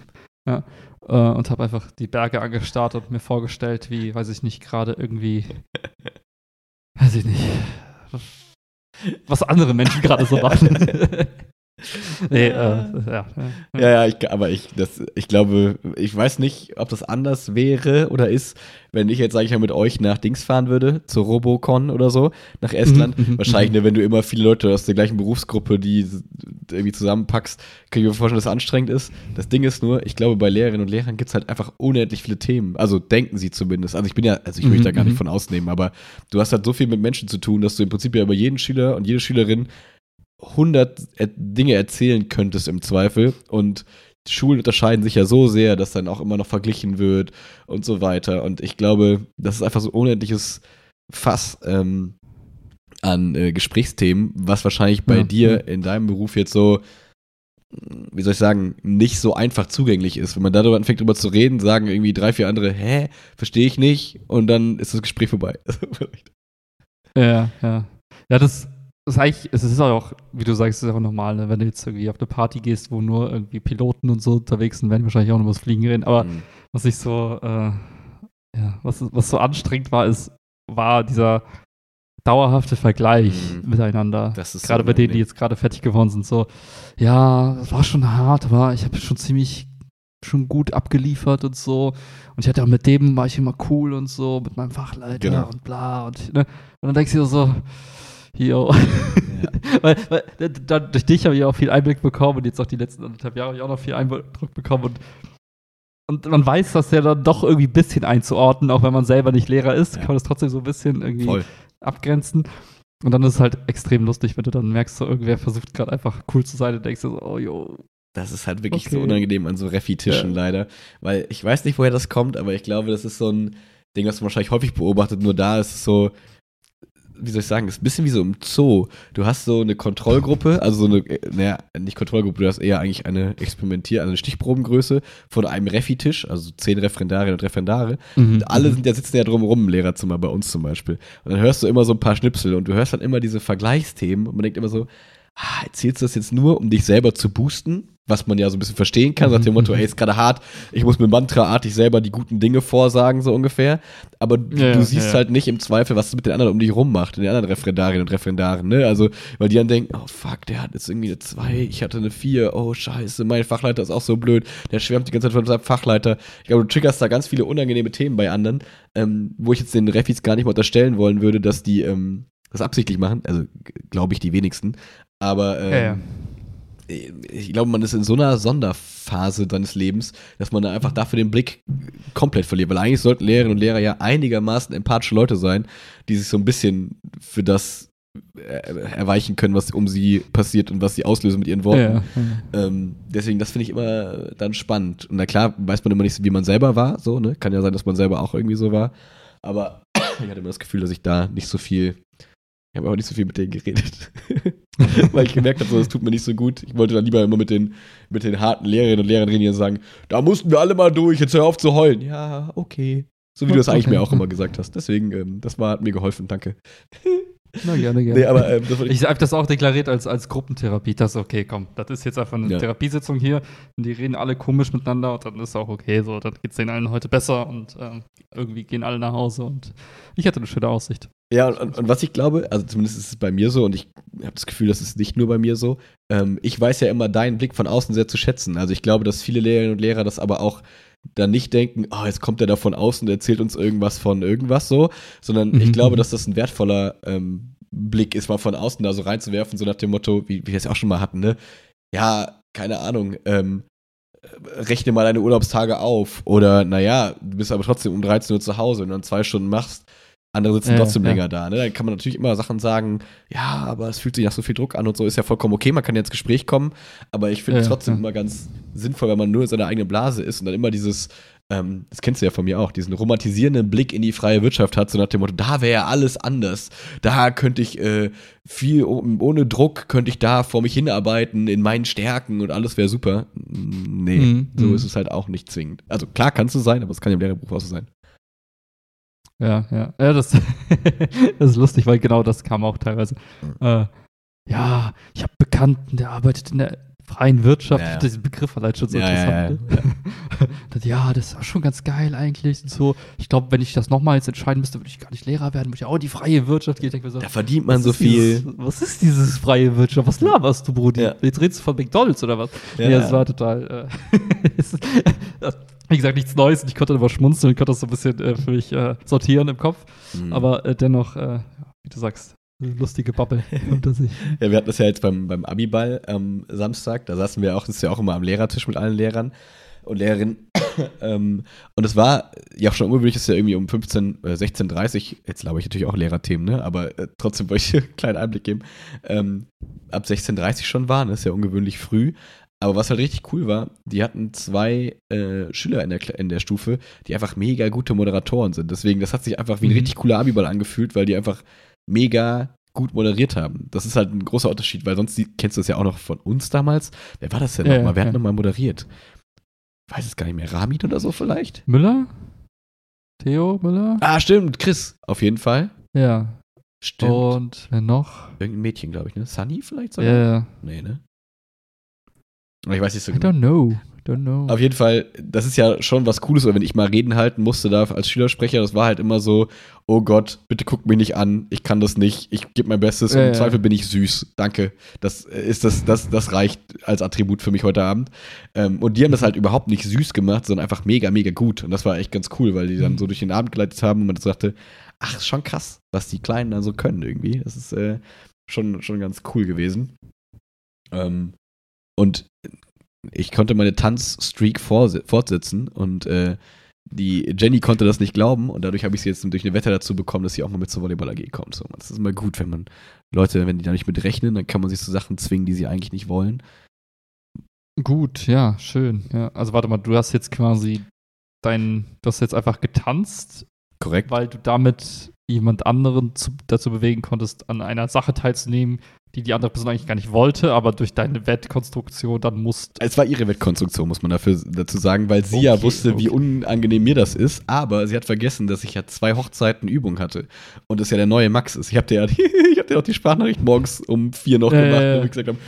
Speaker 1: äh, und habe einfach die Berge angestarrt und mir vorgestellt, wie, weiß ich nicht, gerade irgendwie, weiß ich nicht, was andere Menschen gerade so machen. nee, äh, ja. ja.
Speaker 2: Ja, ja, ich, aber ich, das, ich glaube, ich weiß nicht, ob das anders wäre oder ist, wenn ich jetzt, sage ich mal, mit euch nach Dings fahren würde, zur Robocon oder so, nach Estland.
Speaker 1: Mhm,
Speaker 2: Wahrscheinlich, ne, wenn du immer viele Leute aus der gleichen Berufsgruppe, die irgendwie zusammenpackst, kann ich mir vorstellen, dass es anstrengend ist. Das Ding ist nur, ich glaube, bei Lehrerinnen und Lehrern gibt es halt einfach unendlich viele Themen. Also denken sie zumindest. Also ich bin ja, also ich will mich
Speaker 1: Mhm,
Speaker 2: da gar nicht
Speaker 1: mhm.
Speaker 2: von ausnehmen, aber du hast halt so viel mit Menschen zu tun, dass du im Prinzip ja über jeden Schüler und jede Schülerin 100 er Dinge erzählen könntest im Zweifel und Schulen unterscheiden sich ja so sehr, dass dann auch immer noch verglichen wird und so weiter. Und ich glaube, das ist einfach so ein unendliches Fass ähm, an äh, Gesprächsthemen, was wahrscheinlich bei
Speaker 1: Ja,
Speaker 2: dir in deinem Beruf jetzt so, wie soll ich sagen, nicht so einfach zugänglich ist. Wenn man darüber anfängt, drüber zu reden, sagen irgendwie drei, vier andere, hä, verstehe ich nicht, und dann ist das Gespräch vorbei.
Speaker 1: Ja, ja. Ja, das ist eigentlich, es ist auch, wie du sagst, es ist auch normal, ne? wenn du jetzt irgendwie auf eine Party gehst, wo nur irgendwie Piloten und so unterwegs sind, werden wahrscheinlich auch noch was Fliegen reden. Aber
Speaker 2: Mhm.
Speaker 1: was ich so, äh, ja, was, was so anstrengend war, ist, war dieser dauerhafte Vergleich
Speaker 2: Mhm.
Speaker 1: miteinander.
Speaker 2: Das ist so
Speaker 1: gerade bei denen, die jetzt gerade fertig geworden sind, so, ja, das war schon hart, aber ich habe schon ziemlich schon gut abgeliefert und so. Und ich hatte auch mit dem war ich immer cool und so, mit meinem Fachleiter
Speaker 2: Genau.
Speaker 1: und bla. Und, ne? und dann denkst du dir so, yo. weil, weil da, durch dich habe ich auch viel Einblick bekommen und jetzt auch die letzten anderthalb Jahre habe ich auch noch viel Eindruck bekommen und und man weiß das ja dann doch irgendwie ein bisschen einzuordnen, auch wenn man selber nicht Lehrer ist,
Speaker 2: Ja.
Speaker 1: kann man das trotzdem so ein bisschen irgendwie
Speaker 2: Voll.
Speaker 1: abgrenzen. Und dann ist es halt extrem lustig, wenn du dann merkst, so irgendwer versucht gerade einfach cool zu sein und denkst dir so, oh jo.
Speaker 2: Das ist halt wirklich so
Speaker 1: Okay.
Speaker 2: unangenehm an so Refi-Tischen
Speaker 1: Ja.
Speaker 2: leider. Weil ich weiß nicht, woher das kommt, aber ich glaube, das ist so ein Ding, was man wahrscheinlich häufig beobachtet. Nur da ist es so, wie soll ich sagen, ist ein bisschen wie so im Zoo. Du hast so eine Kontrollgruppe, also so eine, äh, naja, nicht Kontrollgruppe, du hast eher eigentlich eine Experimentier-, also eine Stichprobengröße von einem Refi-Tisch, also zehn Referendarinnen und Referendare. Und alle sind ja, sitzen ja drumherum im Lehrerzimmer, bei uns zum Beispiel. Und dann hörst du immer so ein paar Schnipsel und du hörst dann immer diese Vergleichsthemen und man denkt immer so, ah, erzählst du das jetzt nur, um dich selber zu boosten? Was man ja so ein bisschen verstehen kann, nach dem Motto,
Speaker 1: Mhm.
Speaker 2: ey, ist gerade hart, ich muss mir mantraartig selber die guten Dinge vorsagen, so ungefähr. Aber du,
Speaker 1: Ja,
Speaker 2: du siehst
Speaker 1: ja.
Speaker 2: halt nicht im Zweifel, was es mit den anderen um dich rum macht, den anderen Referendarinnen und Referendaren, ne? Also, weil die dann denken, oh fuck, der hat jetzt irgendwie eine 2, ich hatte eine 4, oh scheiße, mein Fachleiter ist auch so blöd, der schwärmt die ganze Zeit von seinem Fachleiter. Ich glaube, du triggerst da ganz viele unangenehme Themen bei anderen, ähm, wo ich jetzt den Refis gar nicht mal unterstellen wollen würde, dass die ähm, das absichtlich machen. Also, glaube ich, die wenigsten. Aber ähm,
Speaker 1: ja.
Speaker 2: Ich glaube, man ist in so einer Sonderphase deines Lebens, dass man da einfach dafür den Blick komplett verliert. Weil eigentlich sollten Lehrerinnen und Lehrer ja einigermaßen empathische Leute sein, die sich so ein bisschen für das äh, erweichen können, was um sie passiert und was sie auslösen mit ihren Worten. Ja, ja. Ähm, deswegen, das finde ich immer dann spannend. Und na klar, weiß man immer nicht, wie man selber war. So, ne? Kann ja sein, dass man selber auch irgendwie so war. Aber ich hatte immer das Gefühl, dass ich da nicht so viel ich habe auch nicht so viel mit denen geredet. Weil ich gemerkt habe, so, das tut mir nicht so gut. Ich wollte dann lieber immer mit den, mit den harten Lehrerinnen und Lehrern reden und sagen, da mussten wir alle mal durch, jetzt hör auf zu heulen. Ja, okay. So wie okay. du es eigentlich mir auch immer gesagt hast. Deswegen, ähm, das war, hat mir geholfen, danke.
Speaker 1: Na, gerne, gerne. Nee, aber, ähm, ich ich habe das auch deklariert als, als Gruppentherapie. Das ist okay, komm. Das ist jetzt einfach eine ja. Therapiesitzung hier und die reden alle komisch miteinander und dann ist auch okay. So, dann geht es denen allen heute besser und ähm, irgendwie gehen alle nach Hause und ich hatte eine schöne Aussicht.
Speaker 2: Ja, und, und, was ich glaube, also zumindest ist es bei mir so und ich habe das Gefühl, das ist nicht nur bei mir so. Ähm, ich weiß ja immer deinen Blick von außen sehr zu schätzen. Also ich glaube, dass viele Lehrerinnen und Lehrer das aber auch dann nicht denken, oh, jetzt kommt er da von außen und erzählt uns irgendwas von irgendwas so, sondern mhm. ich glaube, dass das ein wertvoller ähm, Blick ist, mal von außen da so reinzuwerfen, so nach dem Motto, wie, wie wir es ja auch schon mal hatten, ne? Ja, keine Ahnung, ähm, rechne mal deine Urlaubstage auf oder naja, du bist aber trotzdem um 13 Uhr zu Hause und dann zwei Stunden machst, andere sitzen trotzdem ja. länger da. Ne? Dann kann man natürlich immer Sachen sagen, ja, aber es fühlt sich nach so viel Druck an und so, ist ja vollkommen okay, man kann ja ins Gespräch kommen, aber ich finde es trotzdem immer ganz sinnvoll, wenn man nur in seiner eigenen Blase ist und dann immer dieses, ähm, das kennst du ja von mir auch, diesen romantisierenden Blick in die freie Wirtschaft hat, so nach dem Motto, da wäre ja alles anders. Da könnte ich äh, viel ohne Druck, könnte ich da vor mich hinarbeiten in meinen Stärken und alles wäre super. Nee, mhm. so mhm. ist es halt auch nicht zwingend. Also klar kannst du sein, aber es kann ja im Lehrerberuf auch so sein.
Speaker 1: Ja, ja. Ja, das, das ist lustig, weil genau das kam auch teilweise. Äh, ja, ich habe Bekannten, der arbeitet in der freien Wirtschaft. Ja, ja. Diesen Begriff allein schon so ja, interessant. Ja, ja. das ist schon ganz geil eigentlich. Und so. Ich glaube, wenn ich das nochmal jetzt entscheiden müsste, würde ich gar nicht Lehrer werden, würde ich auch in die freie Wirtschaft gehen.
Speaker 2: So, da verdient man so viel.
Speaker 1: Dieses, was ist dieses freie Wirtschaft? Was laberst du, Brudi? Jetzt redest du von McDonalds oder was? Ja, das war total. Äh, wie gesagt, nichts Neues und ich konnte aber schmunzeln, ich konnte das so ein bisschen äh, für mich äh, sortieren im Kopf. Mhm. Aber äh, dennoch, äh, wie du sagst, lustige Bubble unter sich.
Speaker 2: ja, wir hatten das ja jetzt beim, beim Abiball am Samstag, da saßen wir auch, das ist ja auch immer am Lehrertisch mit allen Lehrern und Lehrerinnen. ähm, und es war ja auch schon ungewöhnlich, dass ja irgendwie um 15, äh, 16.30 jetzt glaube ich natürlich auch Lehrerthemen, ne? aber äh, trotzdem wollte ich einen kleinen Einblick geben, ähm, ab 16.30 schon waren, das ist ja ungewöhnlich früh. Aber was halt richtig cool war, die hatten zwei äh, Schüler in der, in der Stufe, die einfach mega gute Moderatoren sind. Deswegen, das hat sich einfach wie ein mhm. richtig cooler Abiball angefühlt, weil die einfach mega gut moderiert haben. Das ist halt ein großer Unterschied, weil sonst kennst du es ja auch noch von uns damals. Wer war das denn ja, nochmal? Wer ja. hat nochmal moderiert? Weiß es gar nicht mehr. Ramit oder so vielleicht?
Speaker 1: Müller? Theo Müller?
Speaker 2: Ah, stimmt. Chris, auf jeden Fall.
Speaker 1: Ja.
Speaker 2: Stimmt.
Speaker 1: Und wer noch?
Speaker 2: Irgendein Mädchen, glaube ich, ne? Sunny vielleicht
Speaker 1: sogar? Ja, ja.
Speaker 2: Nee, ne? Ich weiß nicht so
Speaker 1: genau. I don't know. Don't know.
Speaker 2: Auf jeden Fall, das ist ja schon was Cooles, wenn ich mal reden halten musste da als Schülersprecher, das war halt immer so, oh Gott, bitte guck mich nicht an, ich kann das nicht, ich gebe mein Bestes ja, und im ja. Zweifel bin ich süß. Danke. Das ist das, das, das reicht als Attribut für mich heute Abend. Ähm, und die haben das halt überhaupt nicht süß gemacht, sondern einfach mega, mega gut. Und das war echt ganz cool, weil die dann mhm. so durch den Abend geleitet haben und man sagte, ach, ist schon krass, was die Kleinen da so können irgendwie. Das ist äh, schon, schon ganz cool gewesen. Ähm, und ich konnte meine Tanzstreak fortsetzen und äh, die Jenny konnte das nicht glauben und dadurch habe ich sie jetzt durch eine Wette dazu bekommen, dass sie auch mal mit zur Volleyball AG kommt. So, das ist immer gut, wenn man Leute, wenn die da nicht mit rechnen, dann kann man sich zu so Sachen zwingen, die sie eigentlich nicht wollen.
Speaker 1: Gut, ja, schön. Ja. Also warte mal, du hast jetzt quasi dein, du hast jetzt einfach getanzt.
Speaker 2: Korrekt.
Speaker 1: Weil du damit jemand anderen zu, dazu bewegen konntest, an einer Sache teilzunehmen, die die andere Person eigentlich gar nicht wollte, aber durch deine Wettkonstruktion dann musste.
Speaker 2: Es war ihre Wettkonstruktion, muss man dafür dazu sagen, weil sie okay, ja wusste, okay. wie unangenehm mir das ist, aber sie hat vergessen, dass ich ja zwei Hochzeiten Übung hatte und das ja der neue Max ist. Ich habe dir ja die, ich hab dir auch die Sprachnachricht morgens um vier noch äh, gemacht, wo ich gesagt habe,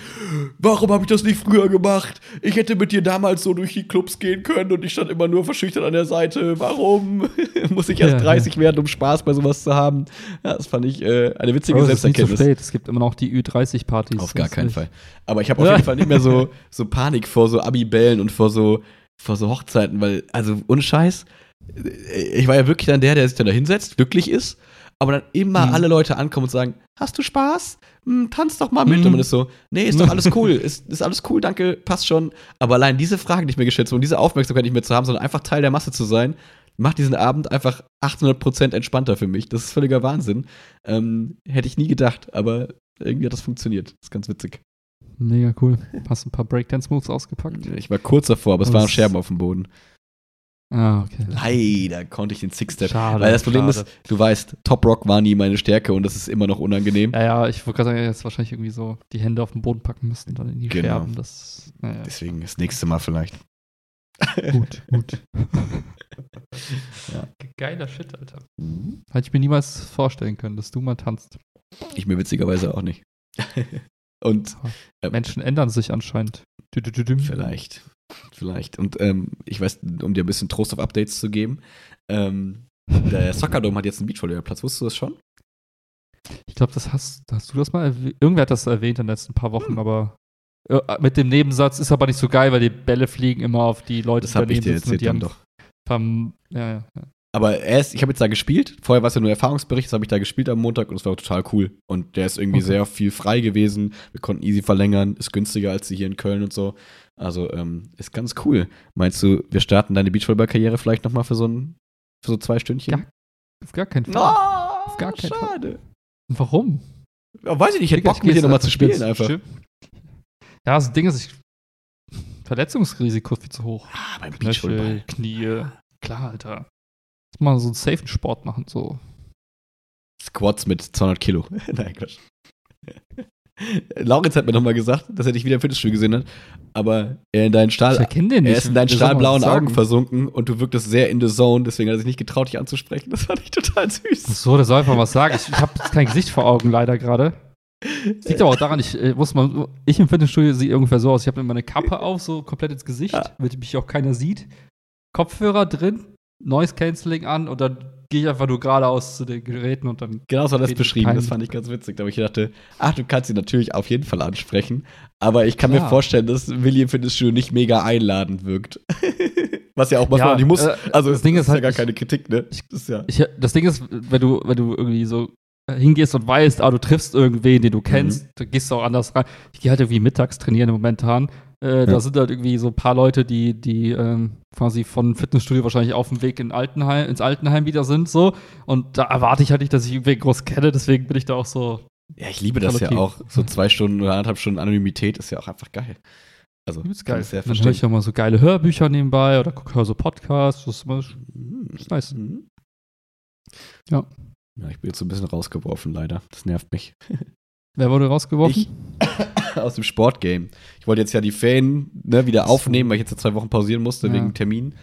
Speaker 2: warum habe ich das nicht früher gemacht? Ich hätte mit dir damals so durch die Clubs gehen können und ich stand immer nur verschüchtert an der Seite. Warum muss ich erst ja, 30 ja. werden, um Spaß bei sowas zu haben? Ja, das fand ich äh, eine witzige
Speaker 1: aber
Speaker 2: Selbsterkenntnis.
Speaker 1: So es gibt immer noch die Ü 30-Partys.
Speaker 2: Auf gar keinen Fall. Aber ich habe auf jeden Fall nicht mehr so, so Panik vor so Abibällen und vor so, vor so Hochzeiten, weil, also ohne Scheiß, ich war ja wirklich dann der, der sich dann da hinsetzt, glücklich ist, aber dann immer
Speaker 1: Mhm.
Speaker 2: alle Leute ankommen und sagen, hast du Spaß? Hm, tanz doch mal mit.
Speaker 1: Mhm.
Speaker 2: Und man ist so, nee, ist doch alles cool, ist, ist alles cool, danke, passt schon. Aber allein diese Fragen nicht mehr geschätzt und diese Aufmerksamkeit nicht mehr zu haben, sondern einfach Teil der Masse zu sein, macht diesen Abend einfach 800% entspannter für mich. Das ist völliger Wahnsinn. Ähm, hätte ich nie gedacht, aber irgendwie hat das funktioniert. Das ist ganz witzig.
Speaker 1: Mega cool. Hast ein paar Breakdance-Moves ausgepackt?
Speaker 2: Ich war kurz davor, aber es waren Scherben auf dem Boden.
Speaker 1: Ah, okay.
Speaker 2: Leider konnte ich den Six-Step.
Speaker 1: Schade.
Speaker 2: Weil das Problem
Speaker 1: schade.
Speaker 2: ist, du weißt, Top Rock war nie meine Stärke und das ist immer noch unangenehm.
Speaker 1: Ja, ja, ich wollte gerade sagen, jetzt wahrscheinlich irgendwie so die Hände auf den Boden packen müssen und dann in die
Speaker 2: Genau.
Speaker 1: Scherben. Das, naja,
Speaker 2: Deswegen das nächste Mal vielleicht.
Speaker 1: gut, gut.
Speaker 2: Ja.
Speaker 1: Geiler Shit, Alter. Hätte ich mir niemals vorstellen können, dass du mal tanzt.
Speaker 2: Ich mir witzigerweise auch nicht. und Ja.
Speaker 1: Menschen ändern sich anscheinend. -dü -dü -düm.
Speaker 2: vielleicht, vielleicht. Und ähm, ich weiß, um dir ein bisschen Trost auf Updates zu geben, ähm, der Soccer Dome hat jetzt einen Beachvolleyballplatz. Wusstest du das schon?
Speaker 1: Ich glaube, das hast, hast du das mal erwähnt. Irgendwer hat das erwähnt in den letzten paar
Speaker 2: Hm.
Speaker 1: Wochen, aber äh, mit dem Nebensatz ist aber nicht so geil, weil die Bälle fliegen immer auf die Leute,
Speaker 2: Das habe ich dir
Speaker 1: sitzen und
Speaker 2: erzählt
Speaker 1: die haben
Speaker 2: doch.
Speaker 1: vom, ja, ja, ja.
Speaker 2: Aber er ist, ich habe jetzt da gespielt. Vorher war es ja nur Erfahrungsbericht, das habe ich da gespielt am Montag und es war total cool. Und der ist irgendwie
Speaker 1: Okay.
Speaker 2: sehr viel frei gewesen. Wir konnten easy verlängern, ist günstiger als die hier in Köln und so. Also ähm, ist ganz cool. Meinst du, wir starten deine Beachvolleyball-Karriere vielleicht nochmal für so ein, für so zwei Stündchen?
Speaker 1: Gar- Auf gar keinen Fall.
Speaker 2: No,
Speaker 1: Auf gar keinen Fall.
Speaker 2: schade.
Speaker 1: Warum?
Speaker 2: Ja, weiß ich nicht, ich hätte Bock mit dir nochmal zu spielen einfach.
Speaker 1: stimmt. Ja, das Ding ist, ich, Verletzungsrisiko ist viel zu hoch.
Speaker 2: Ah, beim
Speaker 1: Knöchel,
Speaker 2: Beachvolleyball.
Speaker 1: Knie. Klar, Alter. Mal so einen safen Sport machen, so.
Speaker 2: Squats mit 200 Kilo. Nein, Quatsch. Lauritz hat mir nochmal gesagt, dass er dich wieder im Fitnessstudio gesehen hat, aber er in deinen Stahl, er ist in deinen
Speaker 1: das
Speaker 2: Augen versunken und du wirktest sehr in the zone, deswegen hat er sich nicht getraut, dich anzusprechen. Das fand ich total süß.
Speaker 1: So, der soll einfach was sagen. Ich, ich habe kein Gesicht vor Augen leider gerade. Liegt aber auch daran, ich äh, muss mal, ich im Fitnessstudio sehe ungefähr so aus. Ich habe immer eine Kappe auf, so komplett ins Gesicht, damit mich auch keiner sieht. Kopfhörer drin, Noise Cancelling an und dann gehe ich einfach nur geradeaus zu den Geräten und dann.
Speaker 2: Genau so hat er das beschrieben, das fand ich ganz witzig. Aber ich dachte, ach, du kannst ihn natürlich auf jeden Fall ansprechen, aber ich kann mir
Speaker 1: Klar.
Speaker 2: vorstellen, dass Willi im Fitnessstudio nicht mega einladend wirkt. Was ja auch manchmal
Speaker 1: Ja,
Speaker 2: nicht muss.
Speaker 1: äh,
Speaker 2: also,
Speaker 1: das Ding ist
Speaker 2: ja
Speaker 1: halt,
Speaker 2: gar
Speaker 1: ich-
Speaker 2: keine Kritik, ne?
Speaker 1: ich-
Speaker 2: das ist ja.
Speaker 1: Ich, das Ding ist, wenn du, wenn du irgendwie so hingehst und weißt, ah, du triffst irgendwen, den du kennst, dann gehst du auch anders rein. Ich gehe halt irgendwie mittags trainieren momentan. Äh, Da
Speaker 2: Ja.
Speaker 1: sind halt irgendwie so ein paar Leute, die, die ähm, quasi von Fitnessstudio wahrscheinlich auf dem Weg in Altenheim, ins Altenheim wieder sind, so. Und da erwarte ich halt nicht, dass ich irgendwen groß kenne, deswegen bin ich da auch so.
Speaker 2: Ja, ich liebe das
Speaker 1: Voll
Speaker 2: ja auch. So zwei Stunden oder anderthalb Stunden Anonymität ist ja auch einfach geil. Also,
Speaker 1: Übelst
Speaker 2: kann
Speaker 1: geil.
Speaker 2: sehr
Speaker 1: Dann höre ich auch mal so geile Hörbücher nebenbei oder gucke höre so Podcasts. Das ist immer
Speaker 2: Mhm.
Speaker 1: ist nice.
Speaker 2: Mhm.
Speaker 1: Ja.
Speaker 2: Ja, ich bin jetzt so ein bisschen rausgeworfen, leider. Das nervt mich.
Speaker 1: Wer wurde rausgeworfen?
Speaker 2: Ich aus dem Sportgame. Ich wollte jetzt ja die Fan ne, wieder aufnehmen, weil ich jetzt zwei Wochen pausieren musste
Speaker 1: Ja.
Speaker 2: wegen Termin.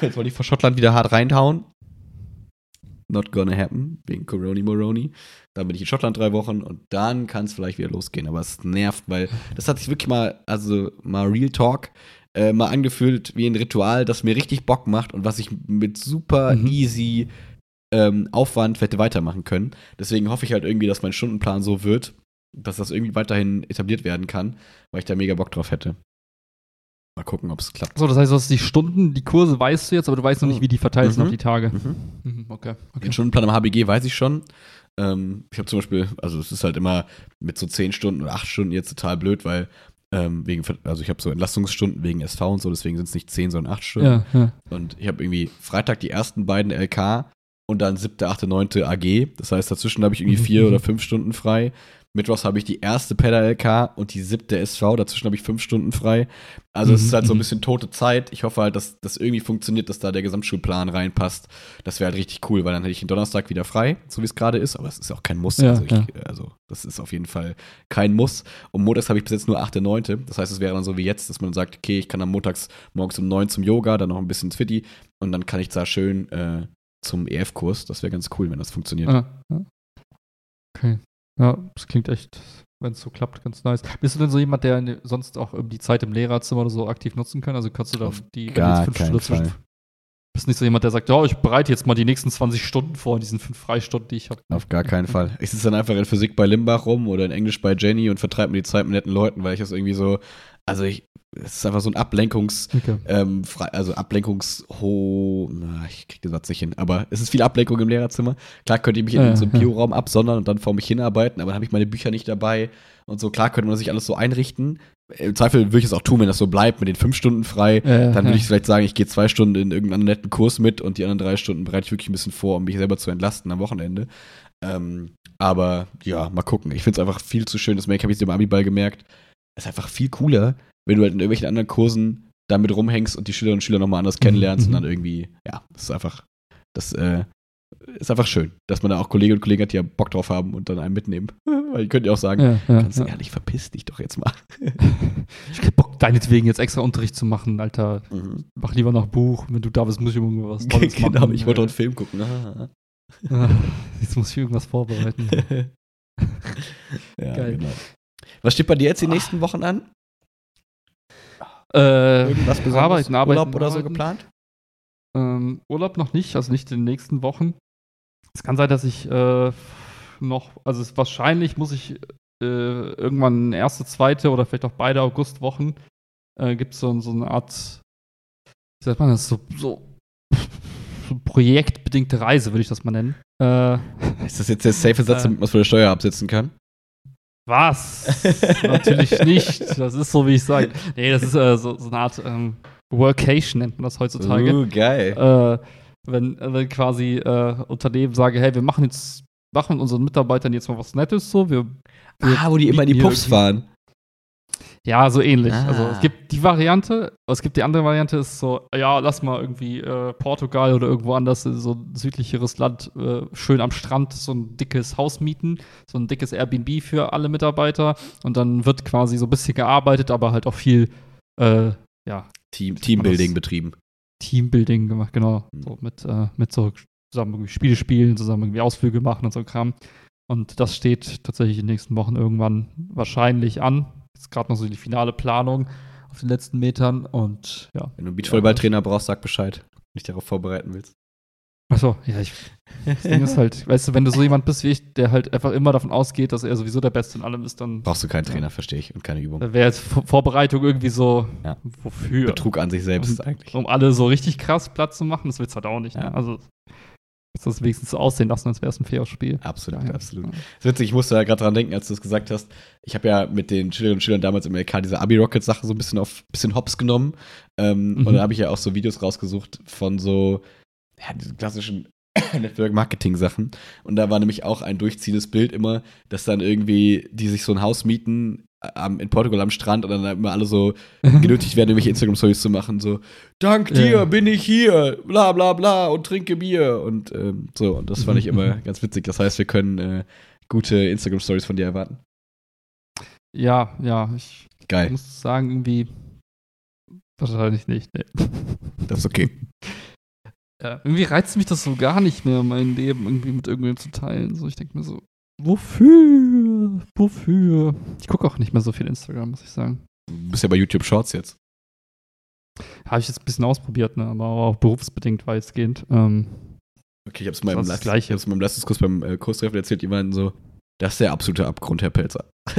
Speaker 2: Jetzt wollte ich vor Schottland wieder hart reinhauen. Not gonna happen, wegen Coroni Moroni. Dann bin ich in Schottland drei Wochen und dann kann es vielleicht wieder losgehen. Aber es nervt, weil das hat sich wirklich mal, also mal Real Talk, äh, mal angefühlt wie ein Ritual, das mir richtig Bock macht und was ich mit super
Speaker 1: Mhm.
Speaker 2: easy ähm, Aufwand hätte weitermachen können. Deswegen hoffe ich halt irgendwie, dass mein Stundenplan so wird, dass das irgendwie weiterhin etabliert werden kann, weil ich da mega Bock drauf hätte. Mal gucken, ob es klappt.
Speaker 1: So, das heißt, du hast die Stunden, die Kurse weißt du jetzt, aber du weißt noch nicht, wie die verteilt sind
Speaker 2: Mhm.
Speaker 1: auf die Tage.
Speaker 2: Mhm.
Speaker 1: Mhm, okay. okay.
Speaker 2: Den Stundenplan am HBG weiß ich schon. Ähm, ich habe zum Beispiel, also es ist halt immer mit so 10 Stunden oder 8 Stunden jetzt total blöd, weil ähm, wegen, also ich habe so Entlastungsstunden wegen SV und so, deswegen sind es nicht 10, sondern 8 Stunden.
Speaker 1: Ja, ja.
Speaker 2: Und ich habe irgendwie Freitag die ersten beiden LK und dann siebte, achte, neunte AG. Das heißt, dazwischen habe ich irgendwie vier
Speaker 1: mhm.
Speaker 2: oder fünf Stunden frei. Mittwochs habe ich die erste Pedal-LK und die siebte SV. Dazwischen habe ich fünf Stunden frei. Also es ist halt so ein
Speaker 1: mhm.
Speaker 2: bisschen tote Zeit. Ich hoffe halt, dass das irgendwie funktioniert, dass da der Gesamtschulplan reinpasst. Das wäre halt richtig cool, weil dann hätte ich den Donnerstag wieder frei, so wie es gerade ist. Aber es ist auch kein Muss.
Speaker 1: Ja,
Speaker 2: also, ich,
Speaker 1: ja.
Speaker 2: also das ist auf jeden Fall kein Muss. Und montags habe ich bis jetzt nur achte, neunte. Das heißt, es wäre dann so wie jetzt, dass man sagt, okay, ich kann am montags morgens um neun zum Yoga, dann noch ein bisschen Fitti und dann kann ich da schön äh, zum EF-Kurs. Das wäre ganz cool, wenn das funktioniert.
Speaker 1: Ah, ja. Okay. Ja, das klingt echt, wenn es so klappt, ganz nice. Bist du denn so jemand, der sonst auch die Zeit im Lehrerzimmer oder so aktiv nutzen kann? Also kannst du da
Speaker 2: Auf
Speaker 1: die wenn du
Speaker 2: gar
Speaker 1: jetzt fünf Stunden. Bist nicht so jemand, der sagt, ja, ich bereite jetzt mal die nächsten 20 Stunden vor, in diesen fünf Freistunden, die ich habe.
Speaker 2: Auf gar keinen Fall. Ich sitze dann einfach in Physik bei Limbach rum oder in Englisch bei Jenny und vertreibe mir die Zeit mit netten Leuten, weil ich das irgendwie so, also ich, es ist einfach so ein Ablenkungs,
Speaker 1: Okay.
Speaker 2: ähm, frei, also Ablenkungsho, na, ich krieg den Satz nicht hin, aber es ist viel Ablenkung im Lehrerzimmer. Klar könnte ich mich in
Speaker 1: Ja,
Speaker 2: so einem
Speaker 1: ja.
Speaker 2: Bio-Raum absondern und dann vor mich hinarbeiten, aber dann habe ich meine Bücher nicht dabei und so. Klar könnte man sich alles so einrichten. Im Zweifel würde ich es auch tun, wenn das so bleibt, mit den fünf Stunden frei.
Speaker 1: Ja,
Speaker 2: dann würde ich vielleicht sagen, ich gehe zwei Stunden in irgendeinen netten Kurs mit und die anderen drei Stunden bereite ich wirklich ein bisschen vor, um mich selber zu entlasten am Wochenende. Ähm, aber ja, mal gucken. Ich finde es einfach viel zu schön. Das habe ich jetzt im Abiball gemerkt. Es ist einfach viel cooler, wenn du halt in irgendwelchen anderen Kursen damit rumhängst und die Schülerinnen und Schüler nochmal anders kennenlernst
Speaker 1: Mhm.
Speaker 2: und dann irgendwie, ja, das ist einfach, das äh, ist einfach schön, dass man da auch Kolleginnen und Kollegen hat, die ja Bock drauf haben und dann einen mitnehmen. Weil ihr könnt ja auch sagen,
Speaker 1: Ja, ja,
Speaker 2: ganz
Speaker 1: ja.
Speaker 2: ehrlich, verpiss dich doch jetzt mal.
Speaker 1: Ich hab Bock, deinetwegen jetzt extra Unterricht zu machen, Alter. Mach lieber noch Buch. Wenn du da bist, muss ich irgendwas Tolles
Speaker 2: genau,
Speaker 1: machen.
Speaker 2: ich wollte doch einen Film gucken. Ah.
Speaker 1: Ah, Jetzt muss ich irgendwas vorbereiten.
Speaker 2: ja,
Speaker 1: Geil.
Speaker 2: genau. Was steht bei dir jetzt die nächsten Wochen an?
Speaker 1: Äh,
Speaker 2: Irgendwas Besonderes?
Speaker 1: Arbeiten, arbeiten,
Speaker 2: Urlaub oder so
Speaker 1: arbeiten.
Speaker 2: geplant?
Speaker 1: Ähm, Urlaub noch nicht, also nicht in den nächsten Wochen. Es kann sein, dass ich äh, noch, also es, wahrscheinlich muss ich äh, irgendwann erste, zweite oder vielleicht auch beide Augustwochen äh, gibt es so, so eine Art, wie sagt man das, so, so, so projektbedingte Reise, würde ich das mal nennen. Äh,
Speaker 2: Ist das jetzt der safe Satz,
Speaker 1: Äh.
Speaker 2: damit man es von der Steuer absetzen kann?
Speaker 1: was? Natürlich nicht. Das ist so, wie ich sage. Nee, das ist äh, so, so eine Art ähm, Workation, nennt man das heutzutage.
Speaker 2: Uh, geil.
Speaker 1: äh, wenn, wenn quasi äh, Unternehmen sagen, hey, wir machen jetzt, machen unseren Mitarbeitern jetzt mal was Nettes so, wir, wir
Speaker 2: ah, wo die immer in die
Speaker 1: irgendwie-
Speaker 2: fahren.
Speaker 1: ja, so ähnlich.
Speaker 2: Ah.
Speaker 1: Also es gibt die Variante, es gibt die andere Variante, ist so, ja, lass mal irgendwie äh, Portugal oder irgendwo anders, so ein südlicheres Land, äh, schön am Strand so ein dickes Haus mieten, so ein dickes Airbnb für alle Mitarbeiter und dann wird quasi so ein bisschen gearbeitet, aber halt auch viel, äh, ja,
Speaker 2: Team, Teambuilding betrieben.
Speaker 1: Teambuilding gemacht, genau.
Speaker 2: Mhm.
Speaker 1: So mit, äh, mit so zusammen irgendwie Spiele spielen, zusammen irgendwie Ausflüge machen und so Kram. Und das steht tatsächlich in den nächsten Wochen irgendwann wahrscheinlich an. Ist gerade noch so die finale Planung auf den letzten Metern und ja.
Speaker 2: Wenn du einen Beachvolleyballtrainer brauchst, sag Bescheid. Wenn du dich darauf vorbereiten willst.
Speaker 1: Achso, ja, ich. Das Ding ist halt, weißt du, wenn du so jemand bist wie ich, der halt einfach immer davon ausgeht, dass er sowieso der Beste in allem ist, dann
Speaker 2: Brauchst du keinen Trainer, verstehe ich, und keine Übung.
Speaker 1: wäre jetzt Vor- Vorbereitung irgendwie so,
Speaker 2: Ja.
Speaker 1: wofür?
Speaker 2: Betrug an sich selbst
Speaker 1: Um-
Speaker 2: eigentlich.
Speaker 1: um alle so richtig krass Platz zu machen, das willst du halt auch nicht.
Speaker 2: Ja.
Speaker 1: Ne? Also, willst das wenigstens so aussehen lassen, als wäre es ein faires Spiel.
Speaker 2: Absolut,
Speaker 1: Daher,
Speaker 2: absolut.
Speaker 1: ja.
Speaker 2: Das ist witzig, ich musste da gerade dran denken, als du es gesagt hast. Ich habe ja mit den Schülerinnen und Schülern damals im LK diese Abi-Rocket-Sache so ein bisschen auf bisschen hops genommen. Ähm,
Speaker 1: Mhm.
Speaker 2: Und dann habe ich ja auch so Videos rausgesucht von so, ja, diesen klassischen Network-Marketing-Sachen. Und da war nämlich auch ein durchziehendes Bild immer, dass dann irgendwie die sich so ein Haus mieten äh, am, in Portugal am Strand und dann immer alle so genötigt werden, irgendwelche Instagram-Stories zu machen, so, dank
Speaker 1: Ja.
Speaker 2: dir bin ich hier, bla bla bla und trinke Bier und ähm, so. Und das fand ich immer ganz witzig. Das heißt, wir können äh, gute Instagram-Stories von dir erwarten.
Speaker 1: Ja, ja, ich
Speaker 2: Geil,
Speaker 1: muss sagen, irgendwie wahrscheinlich nicht. Nee.
Speaker 2: das ist okay.
Speaker 1: Ja, irgendwie reizt mich das so gar nicht mehr, mein Leben irgendwie mit irgendwem zu teilen. So, ich denke mir so, wofür? Wofür? Ich gucke auch nicht mehr so viel Instagram, muss ich sagen.
Speaker 2: Du bist ja bei YouTube Shorts jetzt.
Speaker 1: Habe ich jetzt ein bisschen ausprobiert, ne? aber auch berufsbedingt weitestgehend. Ähm,
Speaker 2: Okay, ich Leistungs-
Speaker 1: Gleiche.
Speaker 2: ich hab's mal im Leistungskurs beim äh, Kurstreffen erzählt, die meinten so, das ist der absolute Abgrund, Herr Pelzer.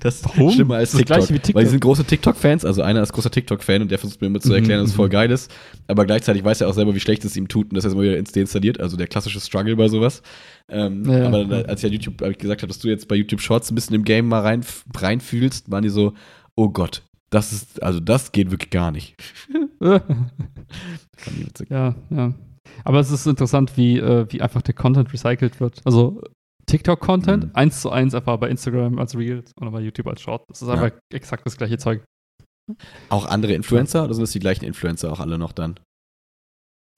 Speaker 2: das ist
Speaker 1: Warum?
Speaker 2: schlimmer als
Speaker 1: Das
Speaker 2: TikTok.
Speaker 1: Gleiche wie TikTok.
Speaker 2: Weil die sind große TikTok-Fans, also einer ist großer TikTok-Fan und der versucht mir immer zu erklären,
Speaker 1: Mhm,
Speaker 2: dass es voll
Speaker 1: mhm.
Speaker 2: geil ist. Aber gleichzeitig weiß er auch selber, wie schlecht es ihm tut und dass er es immer wieder ins deinstalliert. Also der klassische Struggle bei sowas. Ähm,
Speaker 1: Ja,
Speaker 2: aber
Speaker 1: ja.
Speaker 2: dann, als ich an YouTube hab ich gesagt habe, dass du jetzt bei YouTube Shorts ein bisschen im Game mal rein, reinfühlst, waren die so, oh Gott, das ist, also das geht wirklich gar nicht.
Speaker 1: Ja, ja. Aber es ist interessant, wie, äh, wie einfach der Content recycelt wird. Also TikTok-Content,
Speaker 2: Mhm.
Speaker 1: eins zu eins einfach bei Instagram als Reels oder bei YouTube als Short. Das ist
Speaker 2: Ja.
Speaker 1: einfach exakt das gleiche Zeug.
Speaker 2: Auch andere Influencer oder sind das die gleichen Influencer auch alle noch dann?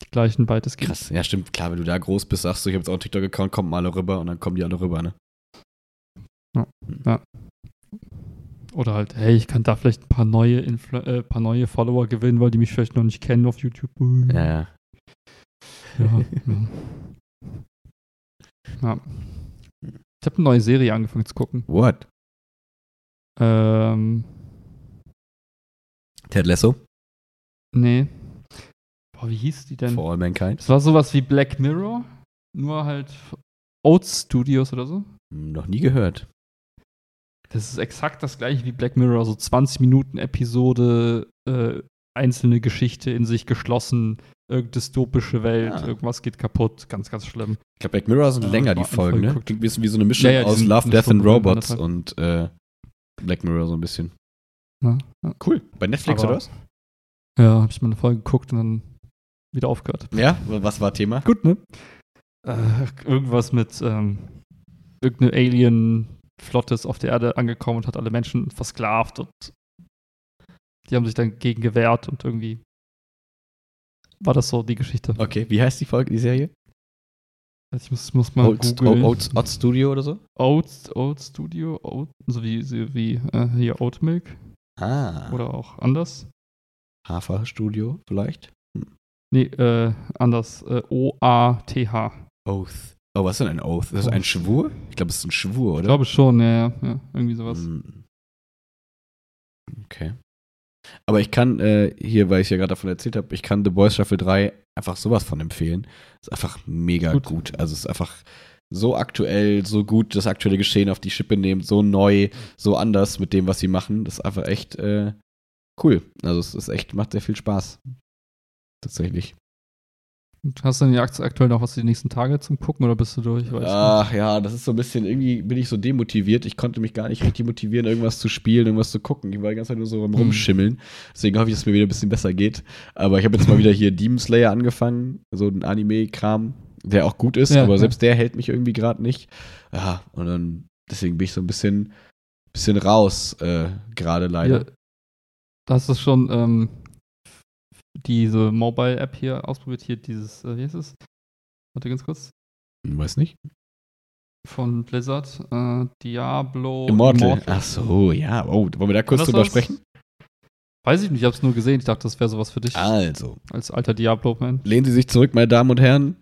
Speaker 1: Die gleichen weitestgehend.
Speaker 2: Krass. Ja, stimmt. Klar, wenn du da groß bist, sagst du, ich habe jetzt auch einen TikTok-Account, kommt mal alle rüber und dann kommen die alle rüber, ne?
Speaker 1: Oder halt, hey, ich kann da vielleicht ein paar neue, Influ äh, paar neue Follower gewinnen, weil die mich vielleicht noch nicht kennen auf YouTube.
Speaker 2: Ja, ja.
Speaker 1: ja. ja. ja. Ich habe eine neue Serie angefangen zu gucken.
Speaker 2: What?
Speaker 1: Ähm,
Speaker 2: Ted Lasso?
Speaker 1: nee. Boah, wie hieß die denn?
Speaker 2: For All Mankind.
Speaker 1: Das war sowas wie Black Mirror, nur halt Oats Studios oder so.
Speaker 2: Hm, Noch nie gehört.
Speaker 1: Das ist exakt das gleiche wie Black Mirror, so 20 Minuten Episode, äh, einzelne Geschichte in sich geschlossen, irgendeine dystopische Welt,
Speaker 2: Ah.
Speaker 1: irgendwas geht kaputt, ganz, ganz schlimm.
Speaker 2: Ich glaube, Black Mirror sind
Speaker 1: Ja,
Speaker 2: länger, die Folgen,
Speaker 1: Folge
Speaker 2: ne? Klingt ein bisschen wie so eine Mischung
Speaker 1: Ja, ja,
Speaker 2: aus Love, Death and Robots und äh, Black Mirror so ein bisschen.
Speaker 1: Ja, ja.
Speaker 2: Cool. Bei Netflix
Speaker 1: Aber-
Speaker 2: oder was?
Speaker 1: Ja, habe ich mal eine Folge geguckt und dann wieder aufgehört.
Speaker 2: Ja, was war Thema?
Speaker 1: Gut, ne? Äh, irgendwas mit ähm, irgendeine Alien-Flotte ist auf der Erde angekommen und hat alle Menschen versklavt und die haben sich dann gegen gewehrt und irgendwie war das so die Geschichte.
Speaker 2: Okay, wie heißt die Folge, die Serie?
Speaker 1: Ich muss, muss mal
Speaker 2: Old,
Speaker 1: googeln.
Speaker 2: Old, Old Studio oder so?
Speaker 1: Oat, Oat Studio, Oat, so wie, so wie äh, hier Oat Milk
Speaker 2: Ah.
Speaker 1: oder auch anders.
Speaker 2: Hafer-Studio vielleicht?
Speaker 1: Nee, äh, anders. Äh, O-A-T-H.
Speaker 2: Oath. Oh, was ist denn ein Oath? Das ist ein
Speaker 1: Oath.
Speaker 2: Schwur? Ich glaube, es ist ein Schwur,
Speaker 1: Ich
Speaker 2: oder?
Speaker 1: glaube schon, ja, ja, ja, irgendwie sowas.
Speaker 2: Hm. Okay. Aber ich kann äh, hier, weil ich ja gerade davon erzählt habe, ich kann The Boys Staffel 3 einfach sowas von empfehlen. Ist einfach mega gut.
Speaker 1: Gut.
Speaker 2: Also es ist einfach so aktuell, so gut das aktuelle Geschehen auf die Schippe nimmt, so neu, so anders mit dem, was sie machen. Das ist einfach echt äh, cool. Also es ist echt, macht sehr viel Spaß. Tatsächlich.
Speaker 1: Und hast du denn jetzt aktuell noch was die nächsten Tage zum Gucken oder bist du durch? Weiß
Speaker 2: Ach ja, das ist so ein bisschen, irgendwie bin ich so demotiviert. Ich konnte mich gar nicht richtig motivieren, irgendwas zu spielen, irgendwas zu gucken. Ich war die ganze Zeit nur so
Speaker 1: Hm.
Speaker 2: Rumschimmeln. Deswegen hoffe ich, dass es mir wieder ein bisschen besser geht. Aber ich habe jetzt mal wieder hier Demon Slayer angefangen, so ein Anime-Kram, der auch gut ist,
Speaker 1: Ja,
Speaker 2: aber
Speaker 1: ja.
Speaker 2: selbst der hält mich irgendwie gerade nicht. Ja, und dann, deswegen bin ich so ein bisschen, bisschen raus, äh, gerade leider.
Speaker 1: Ja, hast du schon ähm, diese Mobile-App hier ausprobiert? Hier dieses, äh, wie heißt es? Warte ganz kurz.
Speaker 2: Weiß nicht.
Speaker 1: Von Blizzard. Äh, Diablo.
Speaker 2: Immortal. Ach so, ja. Oh, wollen wir da kurz drüber sprechen?
Speaker 1: Weiß ich nicht, ich hab's nur gesehen. Ich dachte, das wäre sowas für dich.
Speaker 2: Also,
Speaker 1: Als alter Diablo-Fan.
Speaker 2: Lehnen Sie sich zurück, meine Damen und Herren.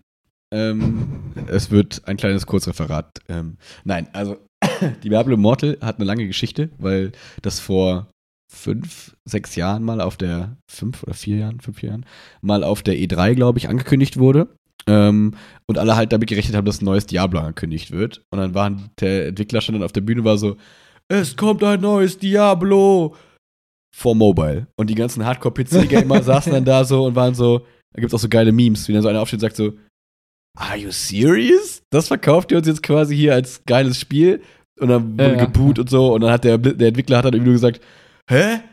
Speaker 2: Ähm, es wird ein kleines Kurzreferat. Ähm, nein, also Diablo Immortal hat eine lange Geschichte, weil das vor fünf, sechs Jahren mal auf der, fünf oder vier Jahren, fünf Jahren, mal auf der E3, glaube ich, angekündigt wurde. Ähm, und alle halt damit gerechnet haben, dass ein neues Diablo angekündigt wird. Und dann waren der Entwickler schon dann auf der Bühne war so, es kommt ein neues Diablo for Mobile. Und die ganzen Hardcore-PC-Gamer saßen dann da so und waren so, da gibt es auch so geile Memes, wie dann so einer aufsteht und sagt so, Are you serious? Das verkauft ihr uns jetzt quasi hier als geiles Spiel? Und dann wurde
Speaker 1: Ja, ja.
Speaker 2: geboot und so. Und dann hat der, der Entwickler hat dann irgendwie nur gesagt, hä?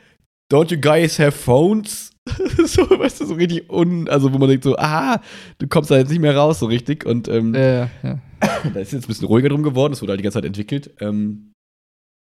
Speaker 2: Don't you guys have phones? so, weißt du, so richtig un... Also wo man denkt so, ah, du kommst da jetzt nicht mehr raus so richtig. Und ähm,
Speaker 1: Äh, ja.
Speaker 2: da ist jetzt ein bisschen ruhiger drum geworden. Es wurde halt die ganze Zeit entwickelt. Ähm,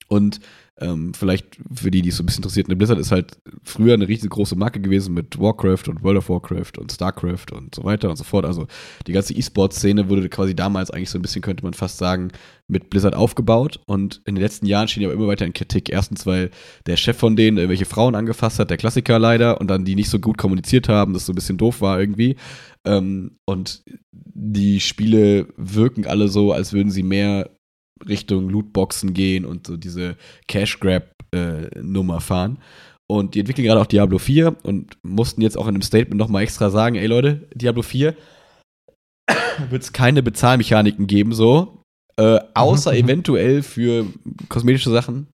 Speaker 2: und ähm, vielleicht für die, die es so ein bisschen interessiert, eine Blizzard ist halt früher eine riesengroße Marke gewesen mit Warcraft und World of Warcraft und Starcraft und so weiter und so fort. Also die ganze E-Sport-Szene wurde quasi damals eigentlich so ein bisschen, könnte man fast sagen, mit Blizzard aufgebaut. Und in den letzten Jahren stehen die aber immer weiter in Kritik. Erstens, weil der Chef von denen irgendwelche Frauen angefasst hat, der Klassiker leider, und dann die nicht so gut kommuniziert haben, das so ein bisschen doof war irgendwie. Ähm, und die Spiele wirken alle so, als würden sie mehr Richtung Lootboxen gehen und so diese Cash-Grab-Nummer fahren. Und die entwickeln gerade auch Diablo 4 und mussten jetzt auch in einem Statement nochmal extra sagen, ey Leute, Diablo 4 wird es keine Bezahlmechaniken geben, so. Äh, außer eventuell für kosmetische Sachen,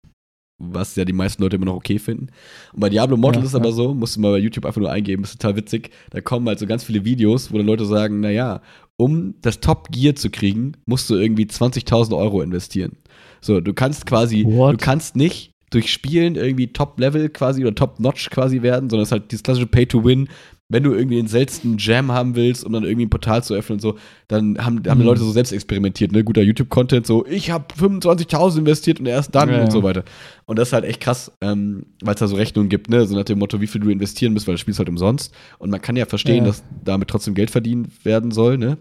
Speaker 2: was ja die meisten Leute immer noch okay finden. Und bei Diablo Mortal
Speaker 1: Ja,
Speaker 2: ist es aber
Speaker 1: ja.
Speaker 2: so, musst du mal bei YouTube einfach nur eingeben, ist total witzig. Da kommen halt so ganz viele Videos, wo dann Leute sagen, naja, um das Top Gear zu kriegen, musst du irgendwie 20.000 Euro investieren. So, du kannst quasi,
Speaker 1: What?
Speaker 2: du kannst nicht durch Spielen irgendwie Top-Level quasi oder Top-Notch quasi werden, sondern es ist halt dieses klassische Pay-to-Win. Wenn du irgendwie den seltensten Jam haben willst, um dann irgendwie ein Portal zu öffnen und so, dann haben, haben die
Speaker 1: Mhm.
Speaker 2: Leute so selbst experimentiert, ne? Guter YouTube-Content, so, ich habe 25.000 investiert und erst dann
Speaker 1: Ja,
Speaker 2: und
Speaker 1: ja.
Speaker 2: so weiter. Und das ist halt echt krass, ähm, weil es da so Rechnungen gibt, ne? So nach dem Motto, wie viel du investieren musst, weil das Spiel ist halt umsonst. Und man kann ja verstehen,
Speaker 1: Ja.
Speaker 2: dass damit trotzdem Geld verdient werden soll, ne?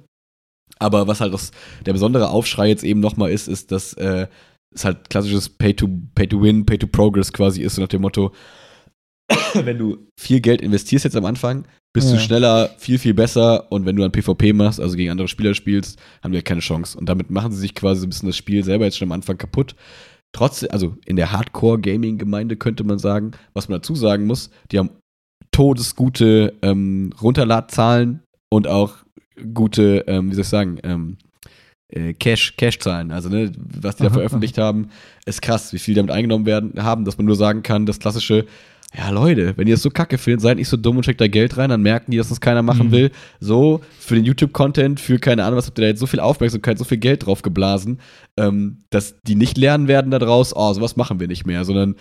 Speaker 2: Aber was halt das, der besondere Aufschrei jetzt eben nochmal ist, ist, dass äh, es halt klassisches Pay-to-Win, Pay to win, Pay to Progress quasi ist, so nach dem Motto, wenn du viel Geld investierst jetzt am Anfang, bist du
Speaker 1: Ja.
Speaker 2: schneller, viel, viel besser und wenn du dann PvP machst, also gegen andere Spieler spielst, haben ja keine Chance. Und damit machen sie sich quasi so ein bisschen das Spiel selber jetzt schon am Anfang kaputt. Trotzdem, also in der Hardcore-Gaming-Gemeinde könnte man sagen, was man dazu sagen muss, die haben todesgute ähm, Runterladzahlen und auch gute, ähm, wie soll ich sagen, ähm, äh, Cash, Cash-Zahlen. Also, ne, was die da
Speaker 1: Aha,
Speaker 2: veröffentlicht haben, ist krass, wie viel damit eingenommen werden haben, dass man nur sagen kann, das klassische, ja, Leute, wenn ihr das so kacke findet, seid nicht so dumm und steckt da Geld rein, dann merken die, dass das keiner machen
Speaker 1: Mhm.
Speaker 2: will. So, für den YouTube-Content, für keine Ahnung, was habt ihr da jetzt so viel Aufmerksamkeit, so viel Geld drauf geblasen, ähm, dass die nicht lernen werden daraus, oh, sowas machen wir nicht mehr, sondern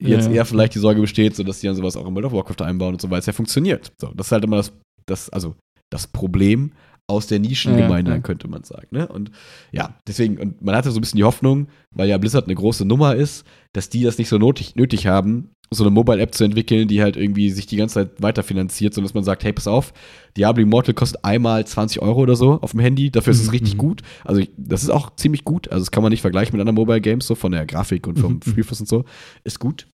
Speaker 2: jetzt
Speaker 1: Ja.
Speaker 2: eher vielleicht die Sorge besteht, so dass die dann sowas auch in World of Warcraft einbauen und so, weil es ja funktioniert. So, das ist halt immer das, das, also das Problem aus der Nischengemeinde,
Speaker 1: Ja, ja.
Speaker 2: könnte man sagen. Ne? Und ja, deswegen, und man hatte so ein bisschen die Hoffnung, weil ja Blizzard eine große Nummer ist, dass die das nicht so nötig, nötig haben, so eine Mobile-App zu entwickeln, die halt irgendwie sich die ganze Zeit weiterfinanziert, sondern dass man sagt, hey, pass auf, Diablo Immortal kostet einmal 20 Euro oder so auf dem Handy, dafür ist es
Speaker 1: Mhm,
Speaker 2: richtig
Speaker 1: mhm.
Speaker 2: gut. Also das ist auch ziemlich gut, also das kann man nicht vergleichen mit anderen Mobile-Games, so von der Grafik und vom. Spielfluss und so, ist gut.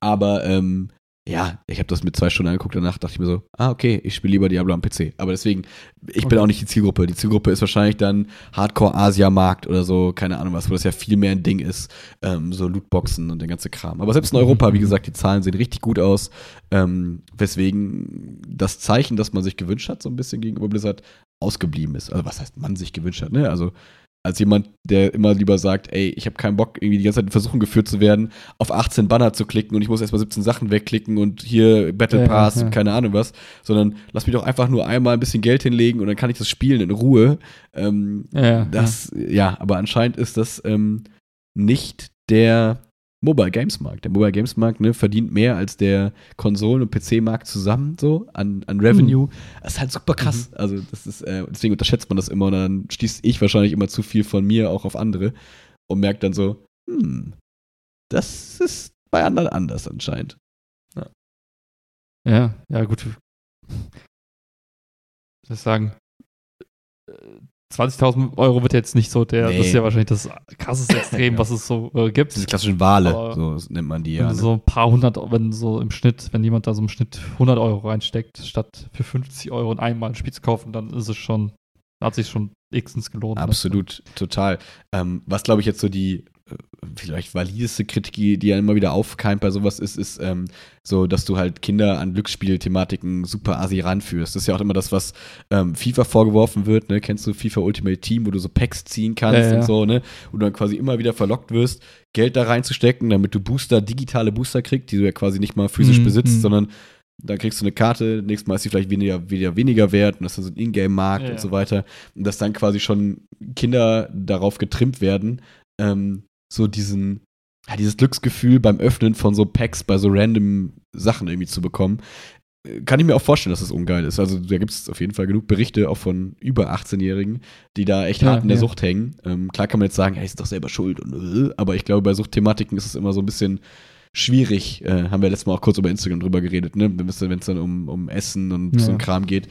Speaker 2: Aber ähm, ja, ich habe das mit zwei Stunden angeguckt, danach dachte ich mir so, ah, okay, ich spiele lieber Diablo am PC. Aber deswegen, ich bin
Speaker 1: Okay.
Speaker 2: auch nicht die Zielgruppe. Die Zielgruppe ist wahrscheinlich dann Hardcore-Asia-Markt oder so, keine Ahnung was, wo das ja viel mehr ein Ding ist, ähm, so Lootboxen und der ganze Kram. Aber selbst in Europa, wie
Speaker 1: Mhm.
Speaker 2: gesagt, die Zahlen sehen richtig gut aus, ähm, weswegen das Zeichen, das man sich gewünscht hat, so ein bisschen gegenüber Blizzard, ausgeblieben ist. Also was heißt man sich gewünscht hat, ne? Also als jemand, der immer lieber sagt, ey, ich habe keinen Bock, irgendwie die ganze Zeit in Versuchung geführt zu werden, auf 18 Banner zu klicken und ich muss erstmal 17 Sachen wegklicken und hier Battle
Speaker 1: Ja,
Speaker 2: Pass
Speaker 1: ja.
Speaker 2: und keine Ahnung was, sondern lass mich doch einfach nur einmal ein bisschen Geld hinlegen und dann kann ich das spielen in Ruhe. Ähm,
Speaker 1: Ja,
Speaker 2: das, ja. aber anscheinend ist das ähm, nicht der Mobile Games Markt. Der Mobile Games Markt ne, verdient mehr als der Konsolen- und PC-Markt zusammen so an, an Revenue. Das ist halt super krass. Also das ist, äh, deswegen unterschätzt man das immer und dann stieß ich wahrscheinlich immer zu viel von mir auch auf andere und merkt dann so, hm, das ist bei anderen anders anscheinend.
Speaker 1: Ja, ja, gut. Ich muss sagen, äh, 20.000 Euro wird jetzt nicht so der,
Speaker 2: Nee.
Speaker 1: das ist ja wahrscheinlich das krasseste Extrem,
Speaker 2: Ja.
Speaker 1: was es so äh, gibt.
Speaker 2: Diese klassischen Wale,
Speaker 1: Aber-
Speaker 2: so nennt man die ja. Ne?
Speaker 1: so ein paar hundert, wenn so im Schnitt, wenn jemand da so im Schnitt 100 Euro reinsteckt, statt für 50 Euro in einmal ein Spiel zu kaufen, dann ist es schon, hat sich schon x gelohnt. ne?
Speaker 2: Absolut, total. Ähm, was glaube ich jetzt so die vielleicht valideste Kritik, die ja immer wieder aufkeimt bei sowas ist, ist ähm, so, dass du halt Kinder an Glücksspielthematiken super assi ranführst. Das ist ja auch immer das, was ähm, FIFA vorgeworfen wird, ne? Kennst du FIFA Ultimate Team, wo du so Packs ziehen kannst
Speaker 1: Ja, ja.
Speaker 2: und so, ne? Wo du dann quasi immer wieder verlockt wirst, Geld da reinzustecken, damit du Booster, digitale Booster kriegst, die du ja quasi nicht mal physisch
Speaker 1: Mhm,
Speaker 2: besitzt,
Speaker 1: mhm.
Speaker 2: sondern dann kriegst du eine Karte, nächstes Mal ist sie vielleicht weniger, weniger, weniger wert und das ist dann so ein Ingame-Markt
Speaker 1: Ja,
Speaker 2: und so weiter. Und dass dann quasi schon Kinder darauf getrimmt werden, ähm, so diesen, ja, dieses Glücksgefühl beim Öffnen von so Packs bei so random Sachen irgendwie zu bekommen. Äh, Kann ich mir auch vorstellen, dass das ungeil ist. Also da gibt es auf jeden Fall genug Berichte, auch von über 18-Jährigen, die da echt
Speaker 1: Ja,
Speaker 2: hart in der
Speaker 1: ja.
Speaker 2: Sucht hängen. Ähm, klar kann man jetzt sagen, hey, ist doch selber schuld und äh, aber ich glaube, bei Suchtthematiken ist es immer so ein bisschen schwierig. Äh, haben wir letztes Mal auch kurz über Instagram drüber geredet, ne? Wenn es dann um, um Essen und so
Speaker 1: Ja.
Speaker 2: ein Kram geht.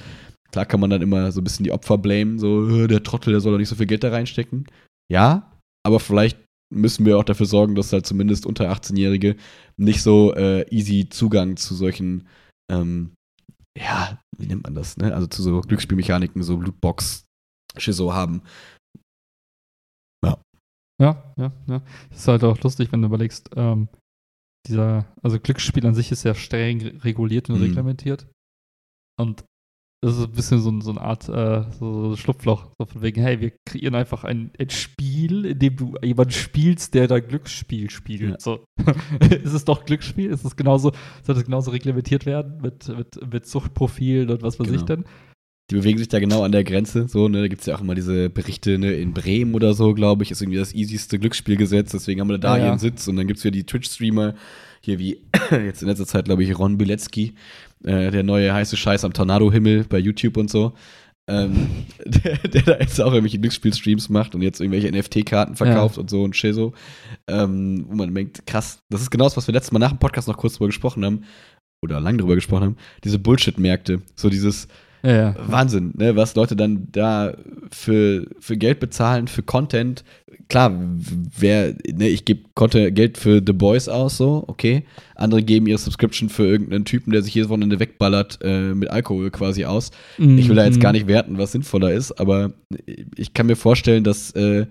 Speaker 2: Klar kann man dann immer so ein bisschen die Opfer blamen, so, äh, der Trottel, der soll doch nicht so viel Geld da reinstecken. Ja, aber vielleicht müssen wir auch dafür sorgen, dass halt zumindest unter 18-Jährige nicht so äh, easy Zugang zu solchen, ähm, ja, wie nennt man das, ne? Also zu so Glücksspielmechaniken, so Lootbox, Schizo haben.
Speaker 1: Ja, ja, ja. Das ist halt auch lustig, wenn du überlegst, ähm, dieser, also Glücksspiel an sich ist ja streng reguliert und
Speaker 2: Mhm.
Speaker 1: reglementiert. Und das ist ein bisschen so, so eine Art äh, so Schlupfloch. So von wegen, hey, wir kreieren einfach ein, ein Spiel, in dem du jemanden spielst, der da Glücksspiel spielt.
Speaker 2: Ja.
Speaker 1: So. ist es doch Glücksspiel? Ist es genauso, soll das genauso reglementiert werden mit, mit, mit Suchtprofilen und was weiß ich
Speaker 2: Genau.
Speaker 1: denn?
Speaker 2: Die bewegen sich da genau an der Grenze. So, ne, da gibt es ja auch immer diese Berichte, ne, in Bremen oder so, glaube ich, ist irgendwie das easyste Glücksspielgesetz, deswegen haben wir da
Speaker 1: Ja, ja.
Speaker 2: ihren Sitz und dann gibt es wieder die Twitch-Streamer, hier wie jetzt in letzter Zeit, glaube ich, Ron Bilecki, äh, der neue heiße Scheiß am Tornado-Himmel bei YouTube und so. Ähm, der, der da jetzt auch irgendwelche Glücksspiel-Streams macht und jetzt irgendwelche NFT-Karten verkauft und so und Shizo. Ähm, wo man denkt, krass, das ist genau das, was wir letztes Mal nach dem Podcast noch kurz drüber gesprochen haben, oder lang drüber gesprochen haben, diese Bullshit-Märkte. So dieses,
Speaker 1: Ja, ja.
Speaker 2: Wahnsinn, ne, was Leute dann da für, für Geld bezahlen, für Content. Klar, wer, ne, ich gebe Geld für The Boys aus, so, okay. Andere geben ihre Subscription für irgendeinen Typen, der sich jedes Wochenende wegballert, äh, mit Alkohol quasi aus. Ich will da jetzt
Speaker 1: Mhm.
Speaker 2: gar nicht werten, was sinnvoller ist, aber ich kann mir vorstellen, dass äh,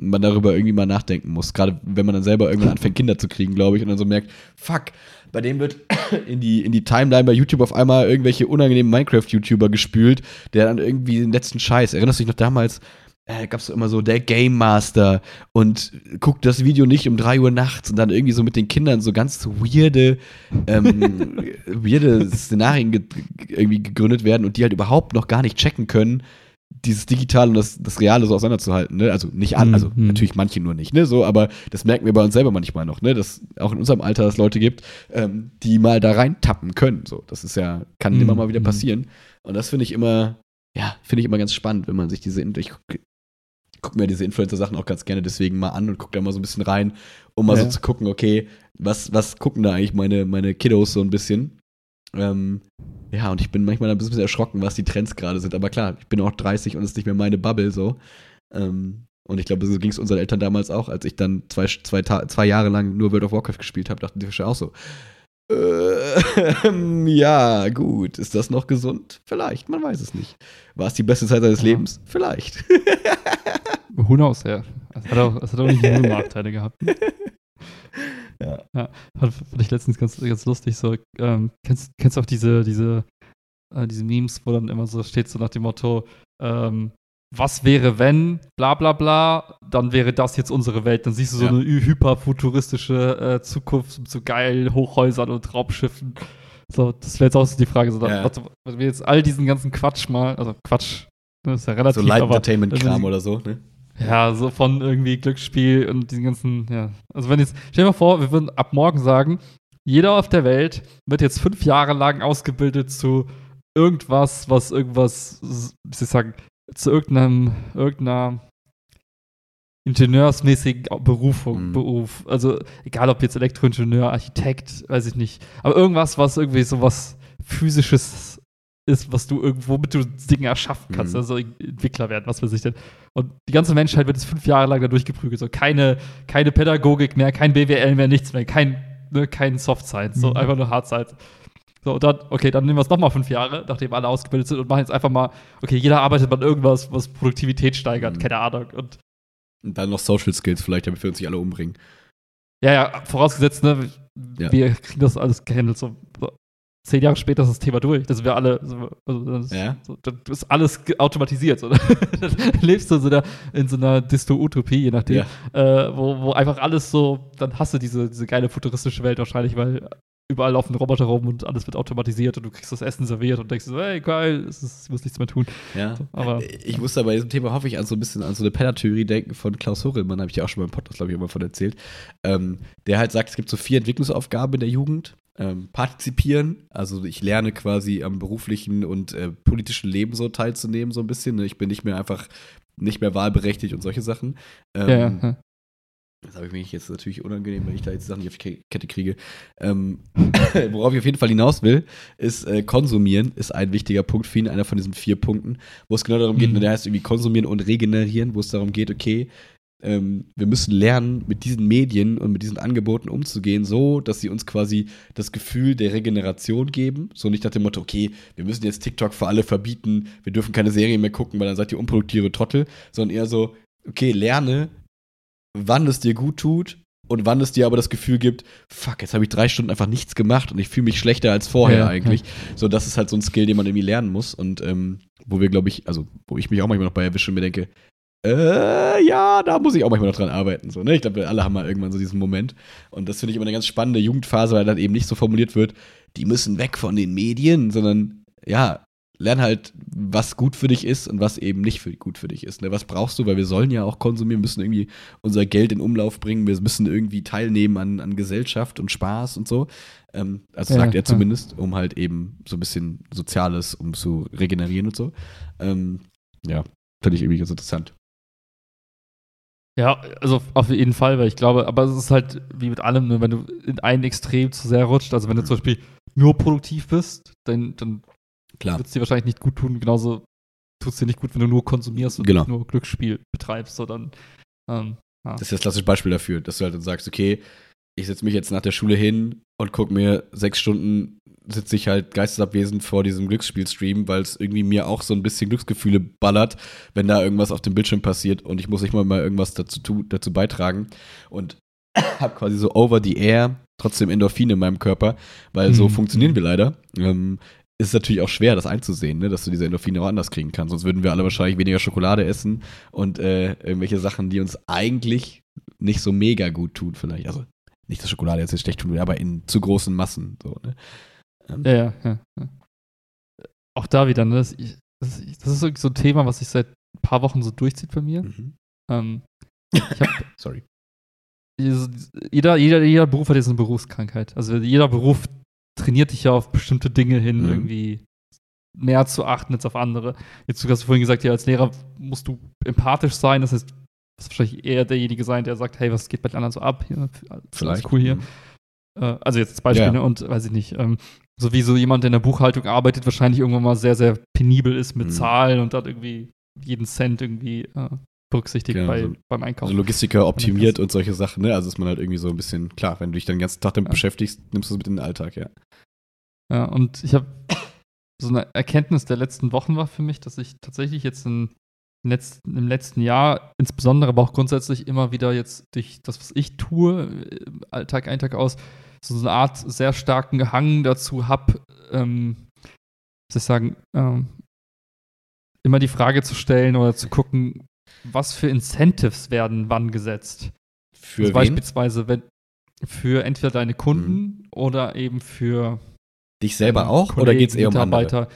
Speaker 2: man darüber irgendwie mal nachdenken muss. Gerade wenn man dann selber irgendwann anfängt, Kinder zu kriegen, glaube ich, und dann so merkt, fuck, bei dem wird in die, in die Timeline bei YouTube auf einmal irgendwelche unangenehmen Minecraft-YouTuber gespült, der dann irgendwie den letzten Scheiß. Erinnerst du dich noch damals? äh, gab es immer so der Game Master und guckt das Video nicht um 3 Uhr nachts und dann irgendwie so mit den Kindern so ganz weirde, ähm, weirde Szenarien ge irgendwie gegründet werden und die halt überhaupt noch gar nicht checken können, dieses Digitale und das, das Reale so auseinanderzuhalten, ne? Also nicht an, also mhm. natürlich manche nur nicht, ne? So, aber das merken wir bei uns selber manchmal noch, ne? Dass auch in unserem Alter es Leute gibt, ähm, die mal da reintappen können. So, das ist ja, kann mhm. immer mal wieder passieren. Und das finde ich immer, ja, finde ich immer ganz spannend, wenn man sich diese, ich gucke mir diese Influencer-Sachen auch ganz gerne deswegen mal an und gucke da mal so ein bisschen rein, um mal ja. so zu gucken, okay, was, was gucken da eigentlich meine, meine Kiddos so ein bisschen. Ähm, ja, und ich bin manchmal ein bisschen erschrocken, was die Trends gerade sind. Aber klar, ich bin auch 30 und es ist nicht mehr meine Bubble so. Ähm, und ich glaube, so ging es unseren Eltern damals auch, als ich dann zwei, zwei, zwei Jahre lang nur World of Warcraft gespielt habe, dachten die wahrscheinlich auch so. Äh, ja, gut. Ist das noch gesund? Vielleicht, man weiß es nicht. War es die beste Zeit seines ja. Lebens? Vielleicht.
Speaker 1: Who knows, ja. Es hat auch, es hat auch nicht nur Nachteile gehabt. Ja. ja. Fand, ich letztens ganz, ganz lustig. So, ähm, kennst, kennst du auch diese, diese, äh, diese Memes, wo dann immer so steht, so nach dem Motto, ähm, was wäre, wenn, bla bla bla, dann wäre das jetzt unsere Welt. Dann siehst du so ja. eine hyperfuturistische äh, Zukunft mit so geilen Hochhäusern und Raubschiffen. So, das wäre jetzt auch so die Frage, so, ja. was, was wir jetzt all diesen ganzen Quatsch mal, also Quatsch, das ist ja relativ.
Speaker 2: So Light Entertainment-Kram oder so, ne?
Speaker 1: Ja, so von irgendwie Glücksspiel und diesen ganzen, ja. Also wenn jetzt, stell dir mal vor, wir würden ab morgen sagen, jeder auf der Welt wird jetzt fünf Jahre lang ausgebildet zu irgendwas, was irgendwas, wie soll ich sagen, zu irgendeinem, irgendeiner ingenieursmäßigen Berufung, mhm. Beruf. Also egal ob jetzt Elektroingenieur, Architekt, weiß ich nicht. Aber irgendwas, was irgendwie so was physisches ist, was du irgendwo, womit du Dinge erschaffen kannst, mhm. also Entwickler werden, was weiß ich denn. Und die ganze Menschheit wird jetzt fünf Jahre lang da durchgeprügelt. So keine, keine Pädagogik mehr, kein BWL mehr, nichts mehr, kein, ne, kein Soft Science, mhm. so einfach nur Hard Science. So, und dann, okay, dann nehmen wir es nochmal fünf Jahre, nachdem alle ausgebildet sind und machen jetzt einfach mal, okay, jeder arbeitet an irgendwas, was Produktivität steigert, mhm. keine Ahnung. Und,
Speaker 2: und, dann noch Social Skills vielleicht, damit wir uns nicht alle umbringen.
Speaker 1: Ja, ja, vorausgesetzt, ne, ja. wir kriegen das alles gehandelt. So, zehn Jahre später ist das Thema durch. Das sind wir alle, also das, ja. so, das ist alles automatisiert. So. dann lebst du in so einer, in so einer Disto-Utopie, je nachdem, ja. äh, wo, wo einfach alles so, dann hast du diese, diese geile futuristische Welt wahrscheinlich, weil überall laufen Roboter rum und alles wird automatisiert und du kriegst das Essen serviert und denkst so, hey, geil, ich muss nichts mehr tun.
Speaker 2: Ja. So, aber ich musste bei diesem Thema hoffe ich an so ein bisschen an so eine Penner-Theorie denken von Klaus Horrellmann, habe ich ja auch schon mal im Podcast, glaube ich, immer von erzählt. Ähm, der halt sagt, es gibt so vier Entwicklungsaufgaben in der Jugend ähm, partizipieren. Also ich lerne quasi am beruflichen und äh, politischen Leben so teilzunehmen, so ein bisschen. Ne? Ich bin nicht mehr einfach nicht mehr wahlberechtigt und solche Sachen. Ähm, ja, ja. Das habe ich mich jetzt natürlich unangenehm, wenn ich da jetzt Sachen nicht auf die Kette kriege. Ähm, worauf ich auf jeden Fall hinaus will, ist äh, konsumieren, ist ein wichtiger Punkt für ihn, einer von diesen vier Punkten, wo es genau darum geht, mhm. der heißt irgendwie konsumieren und regenerieren, wo es darum geht, okay, ähm, wir müssen lernen, mit diesen Medien und mit diesen Angeboten umzugehen, so, dass sie uns quasi das Gefühl der Regeneration geben. So nicht nach dem Motto, okay, wir müssen jetzt TikTok für alle verbieten, wir dürfen keine Serien mehr gucken, weil dann seid ihr unproduktive Trottel, sondern eher so, okay, lerne, wann es dir gut tut und wann es dir aber das Gefühl gibt, fuck, jetzt habe ich drei Stunden einfach nichts gemacht und ich fühle mich schlechter als vorher ja, eigentlich. Ja. So, das ist halt so ein Skill, den man irgendwie lernen muss und ähm, wo wir, glaube ich, also wo ich mich auch manchmal noch bei erwische und mir denke, äh, ja, da muss ich auch manchmal noch dran arbeiten. So, ne? Ich glaube, wir alle haben mal irgendwann so diesen Moment. Und das finde ich immer eine ganz spannende Jugendphase, weil dann eben nicht so formuliert wird, die müssen weg von den Medien, sondern ja, lern halt, was gut für dich ist und was eben nicht für, gut für dich ist. Ne? Was brauchst du? Weil wir sollen ja auch konsumieren, müssen irgendwie unser Geld in Umlauf bringen, wir müssen irgendwie teilnehmen an, an Gesellschaft und Spaß und so. Ähm, also ja, sagt er zumindest, um halt eben so ein bisschen Soziales, um zu regenerieren und so. Ähm, ja, finde ich irgendwie ganz interessant.
Speaker 1: Ja, also auf jeden Fall, weil ich glaube, aber es ist halt wie mit allem, ne, wenn du in ein Extrem zu sehr rutscht, also wenn du zum Beispiel nur produktiv bist, dann, dann wird es dir wahrscheinlich nicht gut tun. Genauso tut es dir nicht gut, wenn du nur konsumierst und genau. nur Glücksspiel betreibst, sondern ähm,
Speaker 2: ja. Das ist das klassische Beispiel dafür, dass du halt dann sagst, okay, ich setze mich jetzt nach der Schule hin und gucke mir sechs Stunden sitze ich halt geistesabwesend vor diesem Glücksspielstream, weil es irgendwie mir auch so ein bisschen Glücksgefühle ballert, wenn da irgendwas auf dem Bildschirm passiert und ich muss nicht mal, mal irgendwas dazu, dazu beitragen. Und habe quasi so over the air trotzdem Endorphine in meinem Körper, weil so
Speaker 1: Mhm.
Speaker 2: funktionieren wir leider. Ähm, ist natürlich auch schwer, das einzusehen, ne? dass du diese Endorphine auch anders kriegen kannst. Sonst würden wir alle wahrscheinlich weniger Schokolade essen und äh, irgendwelche Sachen, die uns eigentlich nicht so mega gut tun, vielleicht. Also nicht, dass Schokolade jetzt schlecht tun will, aber in zu großen Massen. So, ne? Ähm,
Speaker 1: Ja, ja, ja, ja. Auch da wieder, ne? Das, ich, das, das ist so ein Thema, was sich seit ein paar Wochen so durchzieht bei mir.
Speaker 2: mhm.
Speaker 1: Ähm, ich hab,
Speaker 2: Sorry.
Speaker 1: jeder, jeder, jeder Beruf hat jetzt eine Berufskrankheit. Also jeder Beruf trainiert dich ja auf bestimmte Dinge hin,
Speaker 2: Mhm.
Speaker 1: irgendwie mehr zu achten als auf andere. Jetzt du hast vorhin gesagt, ja, als Lehrer musst du empathisch sein. Das heißt, du wirst wahrscheinlich eher derjenige sein, der sagt, hey, was geht bei den anderen so ab? Hier,
Speaker 2: Vielleicht.
Speaker 1: cool hier.
Speaker 2: Mhm.
Speaker 1: Äh, also jetzt als Beispiel,
Speaker 2: Ja.
Speaker 1: ne? Und weiß ich nicht, ähm, so wie so jemand, der in der Buchhaltung arbeitet, wahrscheinlich irgendwann mal sehr, sehr penibel ist mit
Speaker 2: Mhm.
Speaker 1: Zahlen und dann irgendwie jeden Cent irgendwie äh, berücksichtigt
Speaker 2: Genau,
Speaker 1: bei,
Speaker 2: so-
Speaker 1: beim Einkaufen.
Speaker 2: Also Logistiker optimiert und solche Sachen, ne? Also ist man halt irgendwie so ein bisschen, klar, wenn du dich dann den ganzen Tag damit
Speaker 1: Ja.
Speaker 2: beschäftigst, nimmst du es mit in den Alltag, ja.
Speaker 1: Ja, und ich habe so eine Erkenntnis der letzten Wochen war für mich, dass ich tatsächlich jetzt in, im letzten, im letzten Jahr, insbesondere aber auch grundsätzlich immer wieder jetzt durch das, was ich tue, äh, Alltag ein, Tag aus, so eine Art sehr starken Hang dazu habe, ähm, ich sagen, ähm, immer die Frage zu stellen oder zu gucken, was für Incentives werden wann gesetzt.
Speaker 2: Für
Speaker 1: also beispielsweise, wenn für entweder deine Kunden oder eben für
Speaker 2: Dich selber auch oder
Speaker 1: Kollegen,
Speaker 2: geht es eher um andere?
Speaker 1: Mitarbeiter.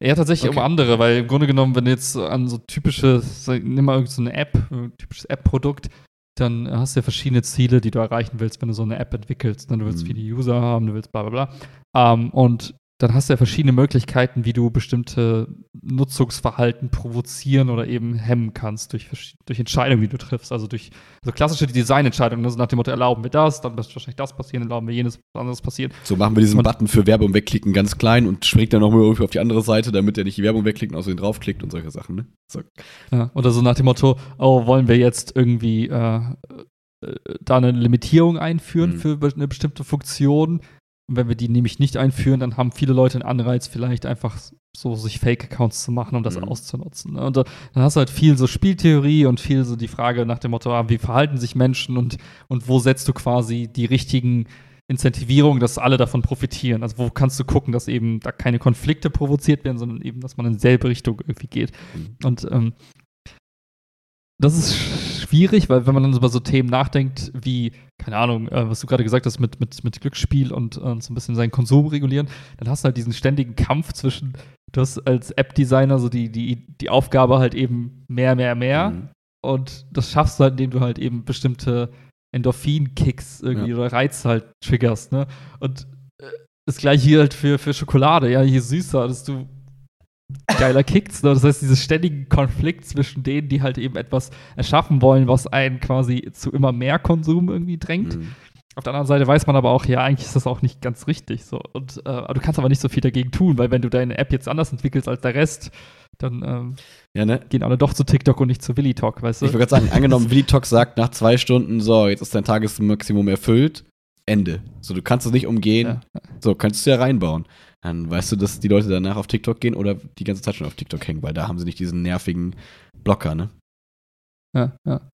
Speaker 1: Eher tatsächlich
Speaker 2: Okay.
Speaker 1: um andere, weil im Grunde genommen, wenn du jetzt an so typische, nimm mal irgendeine so eine App, ein typisches App-Produkt, dann hast du ja verschiedene Ziele, die du erreichen willst, wenn du so eine App entwickelst. Ne? Du willst
Speaker 2: Mhm.
Speaker 1: viele User haben, du willst bla bla bla. Ähm, und dann hast du ja verschiedene Möglichkeiten, wie du bestimmte Nutzungsverhalten provozieren oder eben hemmen kannst durch, durch Entscheidungen, die du triffst. Also durch so klassische Designentscheidungen, also nach dem Motto, erlauben wir das, dann wird wahrscheinlich das passieren, erlauben wir jenes, was anderes passieren.
Speaker 2: So machen wir diesen
Speaker 1: Und-
Speaker 2: Button für Werbung wegklicken ganz klein und springt dann nochmal irgendwie auf die andere Seite, damit er nicht die Werbung wegklickt und außerdem draufklickt und solche Sachen, ne? So.
Speaker 1: Ja, oder so nach dem Motto, oh, wollen wir jetzt irgendwie äh, äh, da eine Limitierung einführen
Speaker 2: Mhm.
Speaker 1: für eine bestimmte Funktion? Und wenn wir die nämlich nicht einführen, dann haben viele Leute einen Anreiz, vielleicht einfach so sich Fake-Accounts zu machen, um das
Speaker 2: Mhm.
Speaker 1: auszunutzen. ne? Und da, dann hast du halt viel so Spieltheorie und viel so die Frage nach dem Motto, ah, wie verhalten sich Menschen und, und wo setzt du quasi die richtigen Incentivierungen, dass alle davon profitieren. Also wo kannst du gucken, dass eben da keine Konflikte provoziert werden, sondern eben, dass man in dieselbe Richtung irgendwie geht.
Speaker 2: Mhm.
Speaker 1: Und ähm, das ist schwierig, weil wenn man dann über so Themen nachdenkt, wie, keine Ahnung, äh, was du gerade gesagt hast mit, mit, mit Glücksspiel und, äh, so ein bisschen seinen Konsum regulieren, dann hast du halt diesen ständigen Kampf zwischen, du hast als App-Designer so die, die, die Aufgabe halt eben mehr, mehr, mehr.
Speaker 2: Mhm.
Speaker 1: Und das schaffst du halt, indem du halt eben bestimmte Endorphin-Kicks irgendwie oder Reize halt triggerst, ne? Und äh, das gleiche hier halt für, für Schokolade, ja, je süßer, dass du geiler Kicks, ne? Das heißt, dieses ständigen Konflikt zwischen denen, die halt eben etwas erschaffen wollen, was einen quasi zu immer mehr Konsum irgendwie drängt.
Speaker 2: Mhm.
Speaker 1: Auf der anderen Seite weiß man aber auch, ja, eigentlich ist das auch nicht ganz richtig so. Und äh, du kannst aber nicht so viel dagegen tun, weil wenn du deine App jetzt anders entwickelst als der Rest, dann ähm,
Speaker 2: Ja, ne?
Speaker 1: gehen alle doch zu TikTok und nicht zu Willy Talk, weißt du?
Speaker 2: Ich wollte gerade sagen, angenommen, Willy Talk sagt nach zwei Stunden, so, jetzt ist dein Tagesmaximum erfüllt, Ende. So, du kannst es nicht umgehen,
Speaker 1: Ja.
Speaker 2: so, kannst du ja reinbauen. Dann weißt du, dass die Leute danach auf TikTok gehen oder die ganze Zeit schon auf TikTok hängen, weil da haben sie nicht diesen nervigen Blocker, ne?
Speaker 1: Ja, ja.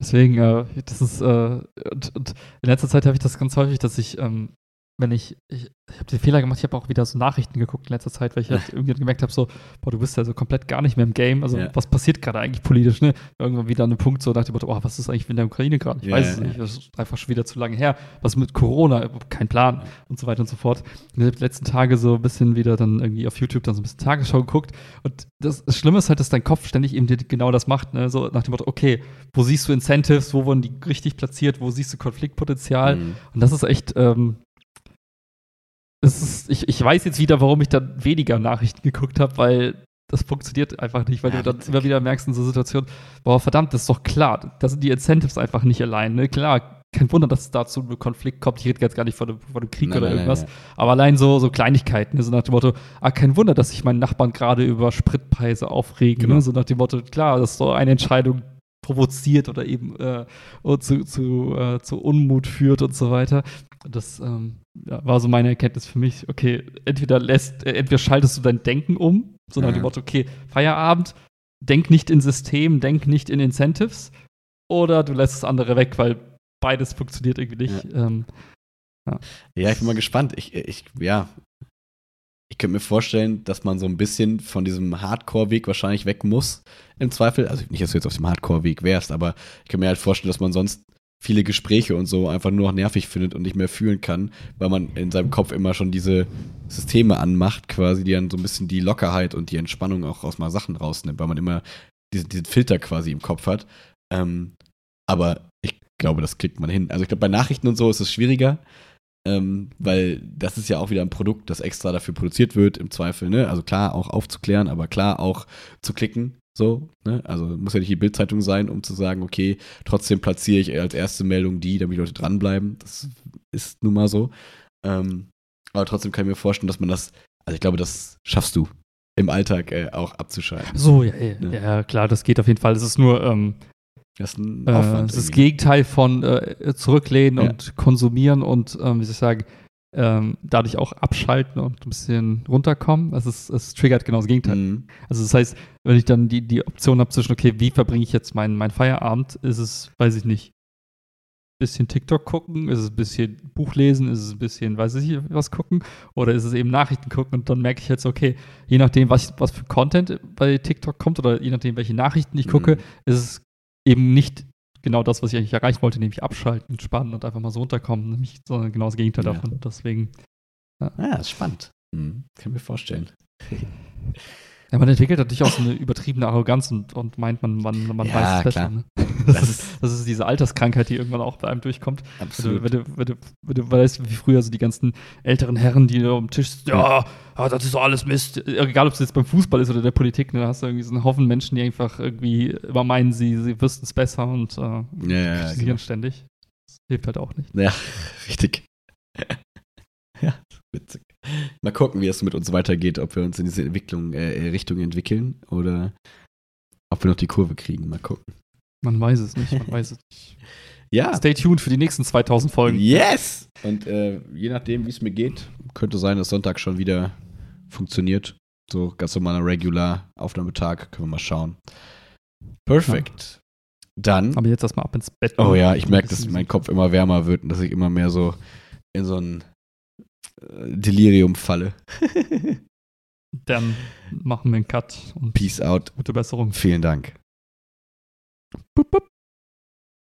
Speaker 1: Deswegen, äh, das ist, äh, und, und in letzter Zeit habe ich das ganz häufig, dass ich, ähm, wenn ich, ich, ich habe den Fehler gemacht, ich habe auch wieder so Nachrichten geguckt in letzter Zeit, weil ich halt irgendwie gemerkt habe, so, boah, du bist ja so komplett gar nicht mehr im Game. Also,
Speaker 2: Ja.
Speaker 1: was passiert gerade eigentlich politisch, ne? Irgendwann wieder an einem Punkt so dem Motto, oh, was ist eigentlich in der Ukraine gerade? Ich
Speaker 2: Ja,
Speaker 1: weiß es
Speaker 2: ja.
Speaker 1: nicht, das ist einfach schon wieder zu lange her. Was mit Corona? Kein Plan und so weiter und so fort. Und ich habe die letzten Tage so ein bisschen wieder dann irgendwie auf YouTube dann so ein bisschen Tagesschau geguckt und das, das Schlimme ist halt, dass dein Kopf ständig eben dir genau das macht, ne? So nach dem Motto, okay, wo siehst du Incentives, wo wurden die richtig platziert, wo siehst du Konfliktpotenzial?
Speaker 2: Mhm.
Speaker 1: Und das ist echt, ähm, ist, ich, ich weiß jetzt wieder, warum ich dann weniger Nachrichten geguckt habe, weil das funktioniert einfach nicht, weil
Speaker 2: Ja,
Speaker 1: du dann immer wieder merkst in so Situationen, boah, verdammt, das ist doch klar, da sind die Incentives einfach nicht allein, ne? Klar, kein Wunder, dass es da zu einem Konflikt kommt. Ich rede jetzt gar nicht von einem, von einem Krieg
Speaker 2: Nein,
Speaker 1: oder
Speaker 2: nein,
Speaker 1: irgendwas.
Speaker 2: nein.
Speaker 1: Aber allein so, so Kleinigkeiten, ne? so nach dem Motto, ah, kein Wunder, dass sich meine Nachbarn gerade über Spritpreise aufregen.
Speaker 2: Genau.
Speaker 1: Ne? So nach dem Motto, klar, das ist so eine Entscheidung provoziert oder eben äh, zu, zu, äh, zu Unmut führt und so weiter. Das, ähm, ja, war so meine Erkenntnis für mich, okay, entweder lässt, äh, entweder schaltest du dein Denken um, so nach
Speaker 2: Ja.
Speaker 1: dem Motto, okay, Feierabend, denk nicht in System, denk nicht in Incentives, oder du lässt das andere weg, weil beides funktioniert irgendwie nicht. Ähm,
Speaker 2: Ja, ich bin mal gespannt. Ich, ich, ja. Ich könnte mir vorstellen, dass man so ein bisschen von diesem Hardcore-Weg wahrscheinlich weg muss, im Zweifel. Also nicht, dass du jetzt auf dem Hardcore-Weg wärst, aber ich kann mir halt vorstellen, dass man sonst viele Gespräche und so einfach nur noch nervig findet und nicht mehr fühlen kann, weil man in seinem Kopf immer schon diese Systeme anmacht, quasi, die dann so ein bisschen die Lockerheit und die Entspannung auch aus mal Sachen rausnimmt, weil man immer diese, diesen Filter quasi im Kopf hat. Ähm, aber ich glaube, das kriegt man hin. Also ich glaube, bei Nachrichten und so ist es schwieriger, ähm, weil das ist ja auch wieder ein Produkt, das extra dafür produziert wird, im Zweifel, ne? Also klar, auch aufzuklären, aber klar auch zu klicken, so, ne? Also muss ja nicht die Bildzeitung sein, um zu sagen, okay, trotzdem platziere ich als erste Meldung die, damit die Leute dranbleiben. Das ist nun mal so. Ähm, aber trotzdem kann ich mir vorstellen, dass man das, also ich glaube, das schaffst du im Alltag äh, auch abzuschalten.
Speaker 1: so, ja, ja,
Speaker 2: Ja.
Speaker 1: ja, klar, das geht auf jeden Fall. Es ist nur, ähm,
Speaker 2: Das ist ein
Speaker 1: Äh,
Speaker 2: Aufwand.
Speaker 1: das ist das. Gegenteil von äh, zurücklehnen
Speaker 2: Ja.
Speaker 1: und konsumieren und, ähm, wie soll ich sagen, ähm, dadurch auch abschalten und ein bisschen runterkommen. Es, ist, es triggert genau das Gegenteil.
Speaker 2: Mhm.
Speaker 1: Also das heißt, wenn ich dann die, die Option habe zwischen, okay, wie verbringe ich jetzt meinen mein Feierabend, ist es, weiß ich nicht, bisschen TikTok gucken, ist es ein bisschen Buch lesen, ist es ein bisschen, weiß ich nicht, was gucken oder ist es eben Nachrichten gucken und dann merke ich jetzt, okay, je nachdem, was, was für Content bei TikTok kommt oder je nachdem, welche Nachrichten ich gucke,
Speaker 2: Mhm.
Speaker 1: ist es eben nicht genau das, was ich eigentlich erreichen wollte, nämlich abschalten, entspannen und einfach mal so runterkommen, nämlich sondern genau das Gegenteil
Speaker 2: Ja.
Speaker 1: davon. Deswegen,
Speaker 2: Ah, ist spannend. Mhm. Kann mir vorstellen.
Speaker 1: ja, man entwickelt natürlich auch so eine übertriebene Arroganz und, und meint, man, man, man
Speaker 2: Ja,
Speaker 1: weiß es besser. Ne?
Speaker 2: Das
Speaker 1: Das, ist, das ist diese Alterskrankheit, die irgendwann auch bei einem durchkommt. Wenn du,
Speaker 2: Absolut.
Speaker 1: wenn, du, wenn, du, wenn du weißt, wie früher so die ganzen älteren Herren, die da am Tisch sitzen, ja, ja, das ist doch alles Mist. Egal, ob es jetzt beim Fußball ist oder der Politik, ne, da hast du irgendwie so einen Haufen Menschen, die einfach irgendwie immer meinen, sie, sie wüssten es besser und äh,
Speaker 2: Ja, ja,
Speaker 1: kritisieren
Speaker 2: genau.
Speaker 1: ständig. Das hilft halt auch nicht.
Speaker 2: Ja, richtig. ja, witzig. Mal gucken, wie es mit uns weitergeht, ob wir uns in diese Entwicklung, äh, Richtung entwickeln oder ob wir noch die Kurve kriegen. Mal gucken.
Speaker 1: Man weiß es nicht, man weiß es nicht.
Speaker 2: Ja.
Speaker 1: Stay tuned für die nächsten 2000 Folgen.
Speaker 2: Yes! Und äh, je nachdem, wie es mir geht, könnte sein, dass Sonntag schon wieder funktioniert. So ganz normaler Regular Aufnahmetag. Können wir mal schauen. Perfekt. Dann.
Speaker 1: Aber jetzt erstmal ab ins Bett.
Speaker 2: Oh ja, ich merke, dass mein Kopf immer wärmer wird und dass ich immer mehr so in so ein äh, Delirium falle.
Speaker 1: Dann machen wir einen Cut und
Speaker 2: Peace out.
Speaker 1: gute Besserung.
Speaker 2: Vielen Dank.
Speaker 1: Bup, bup.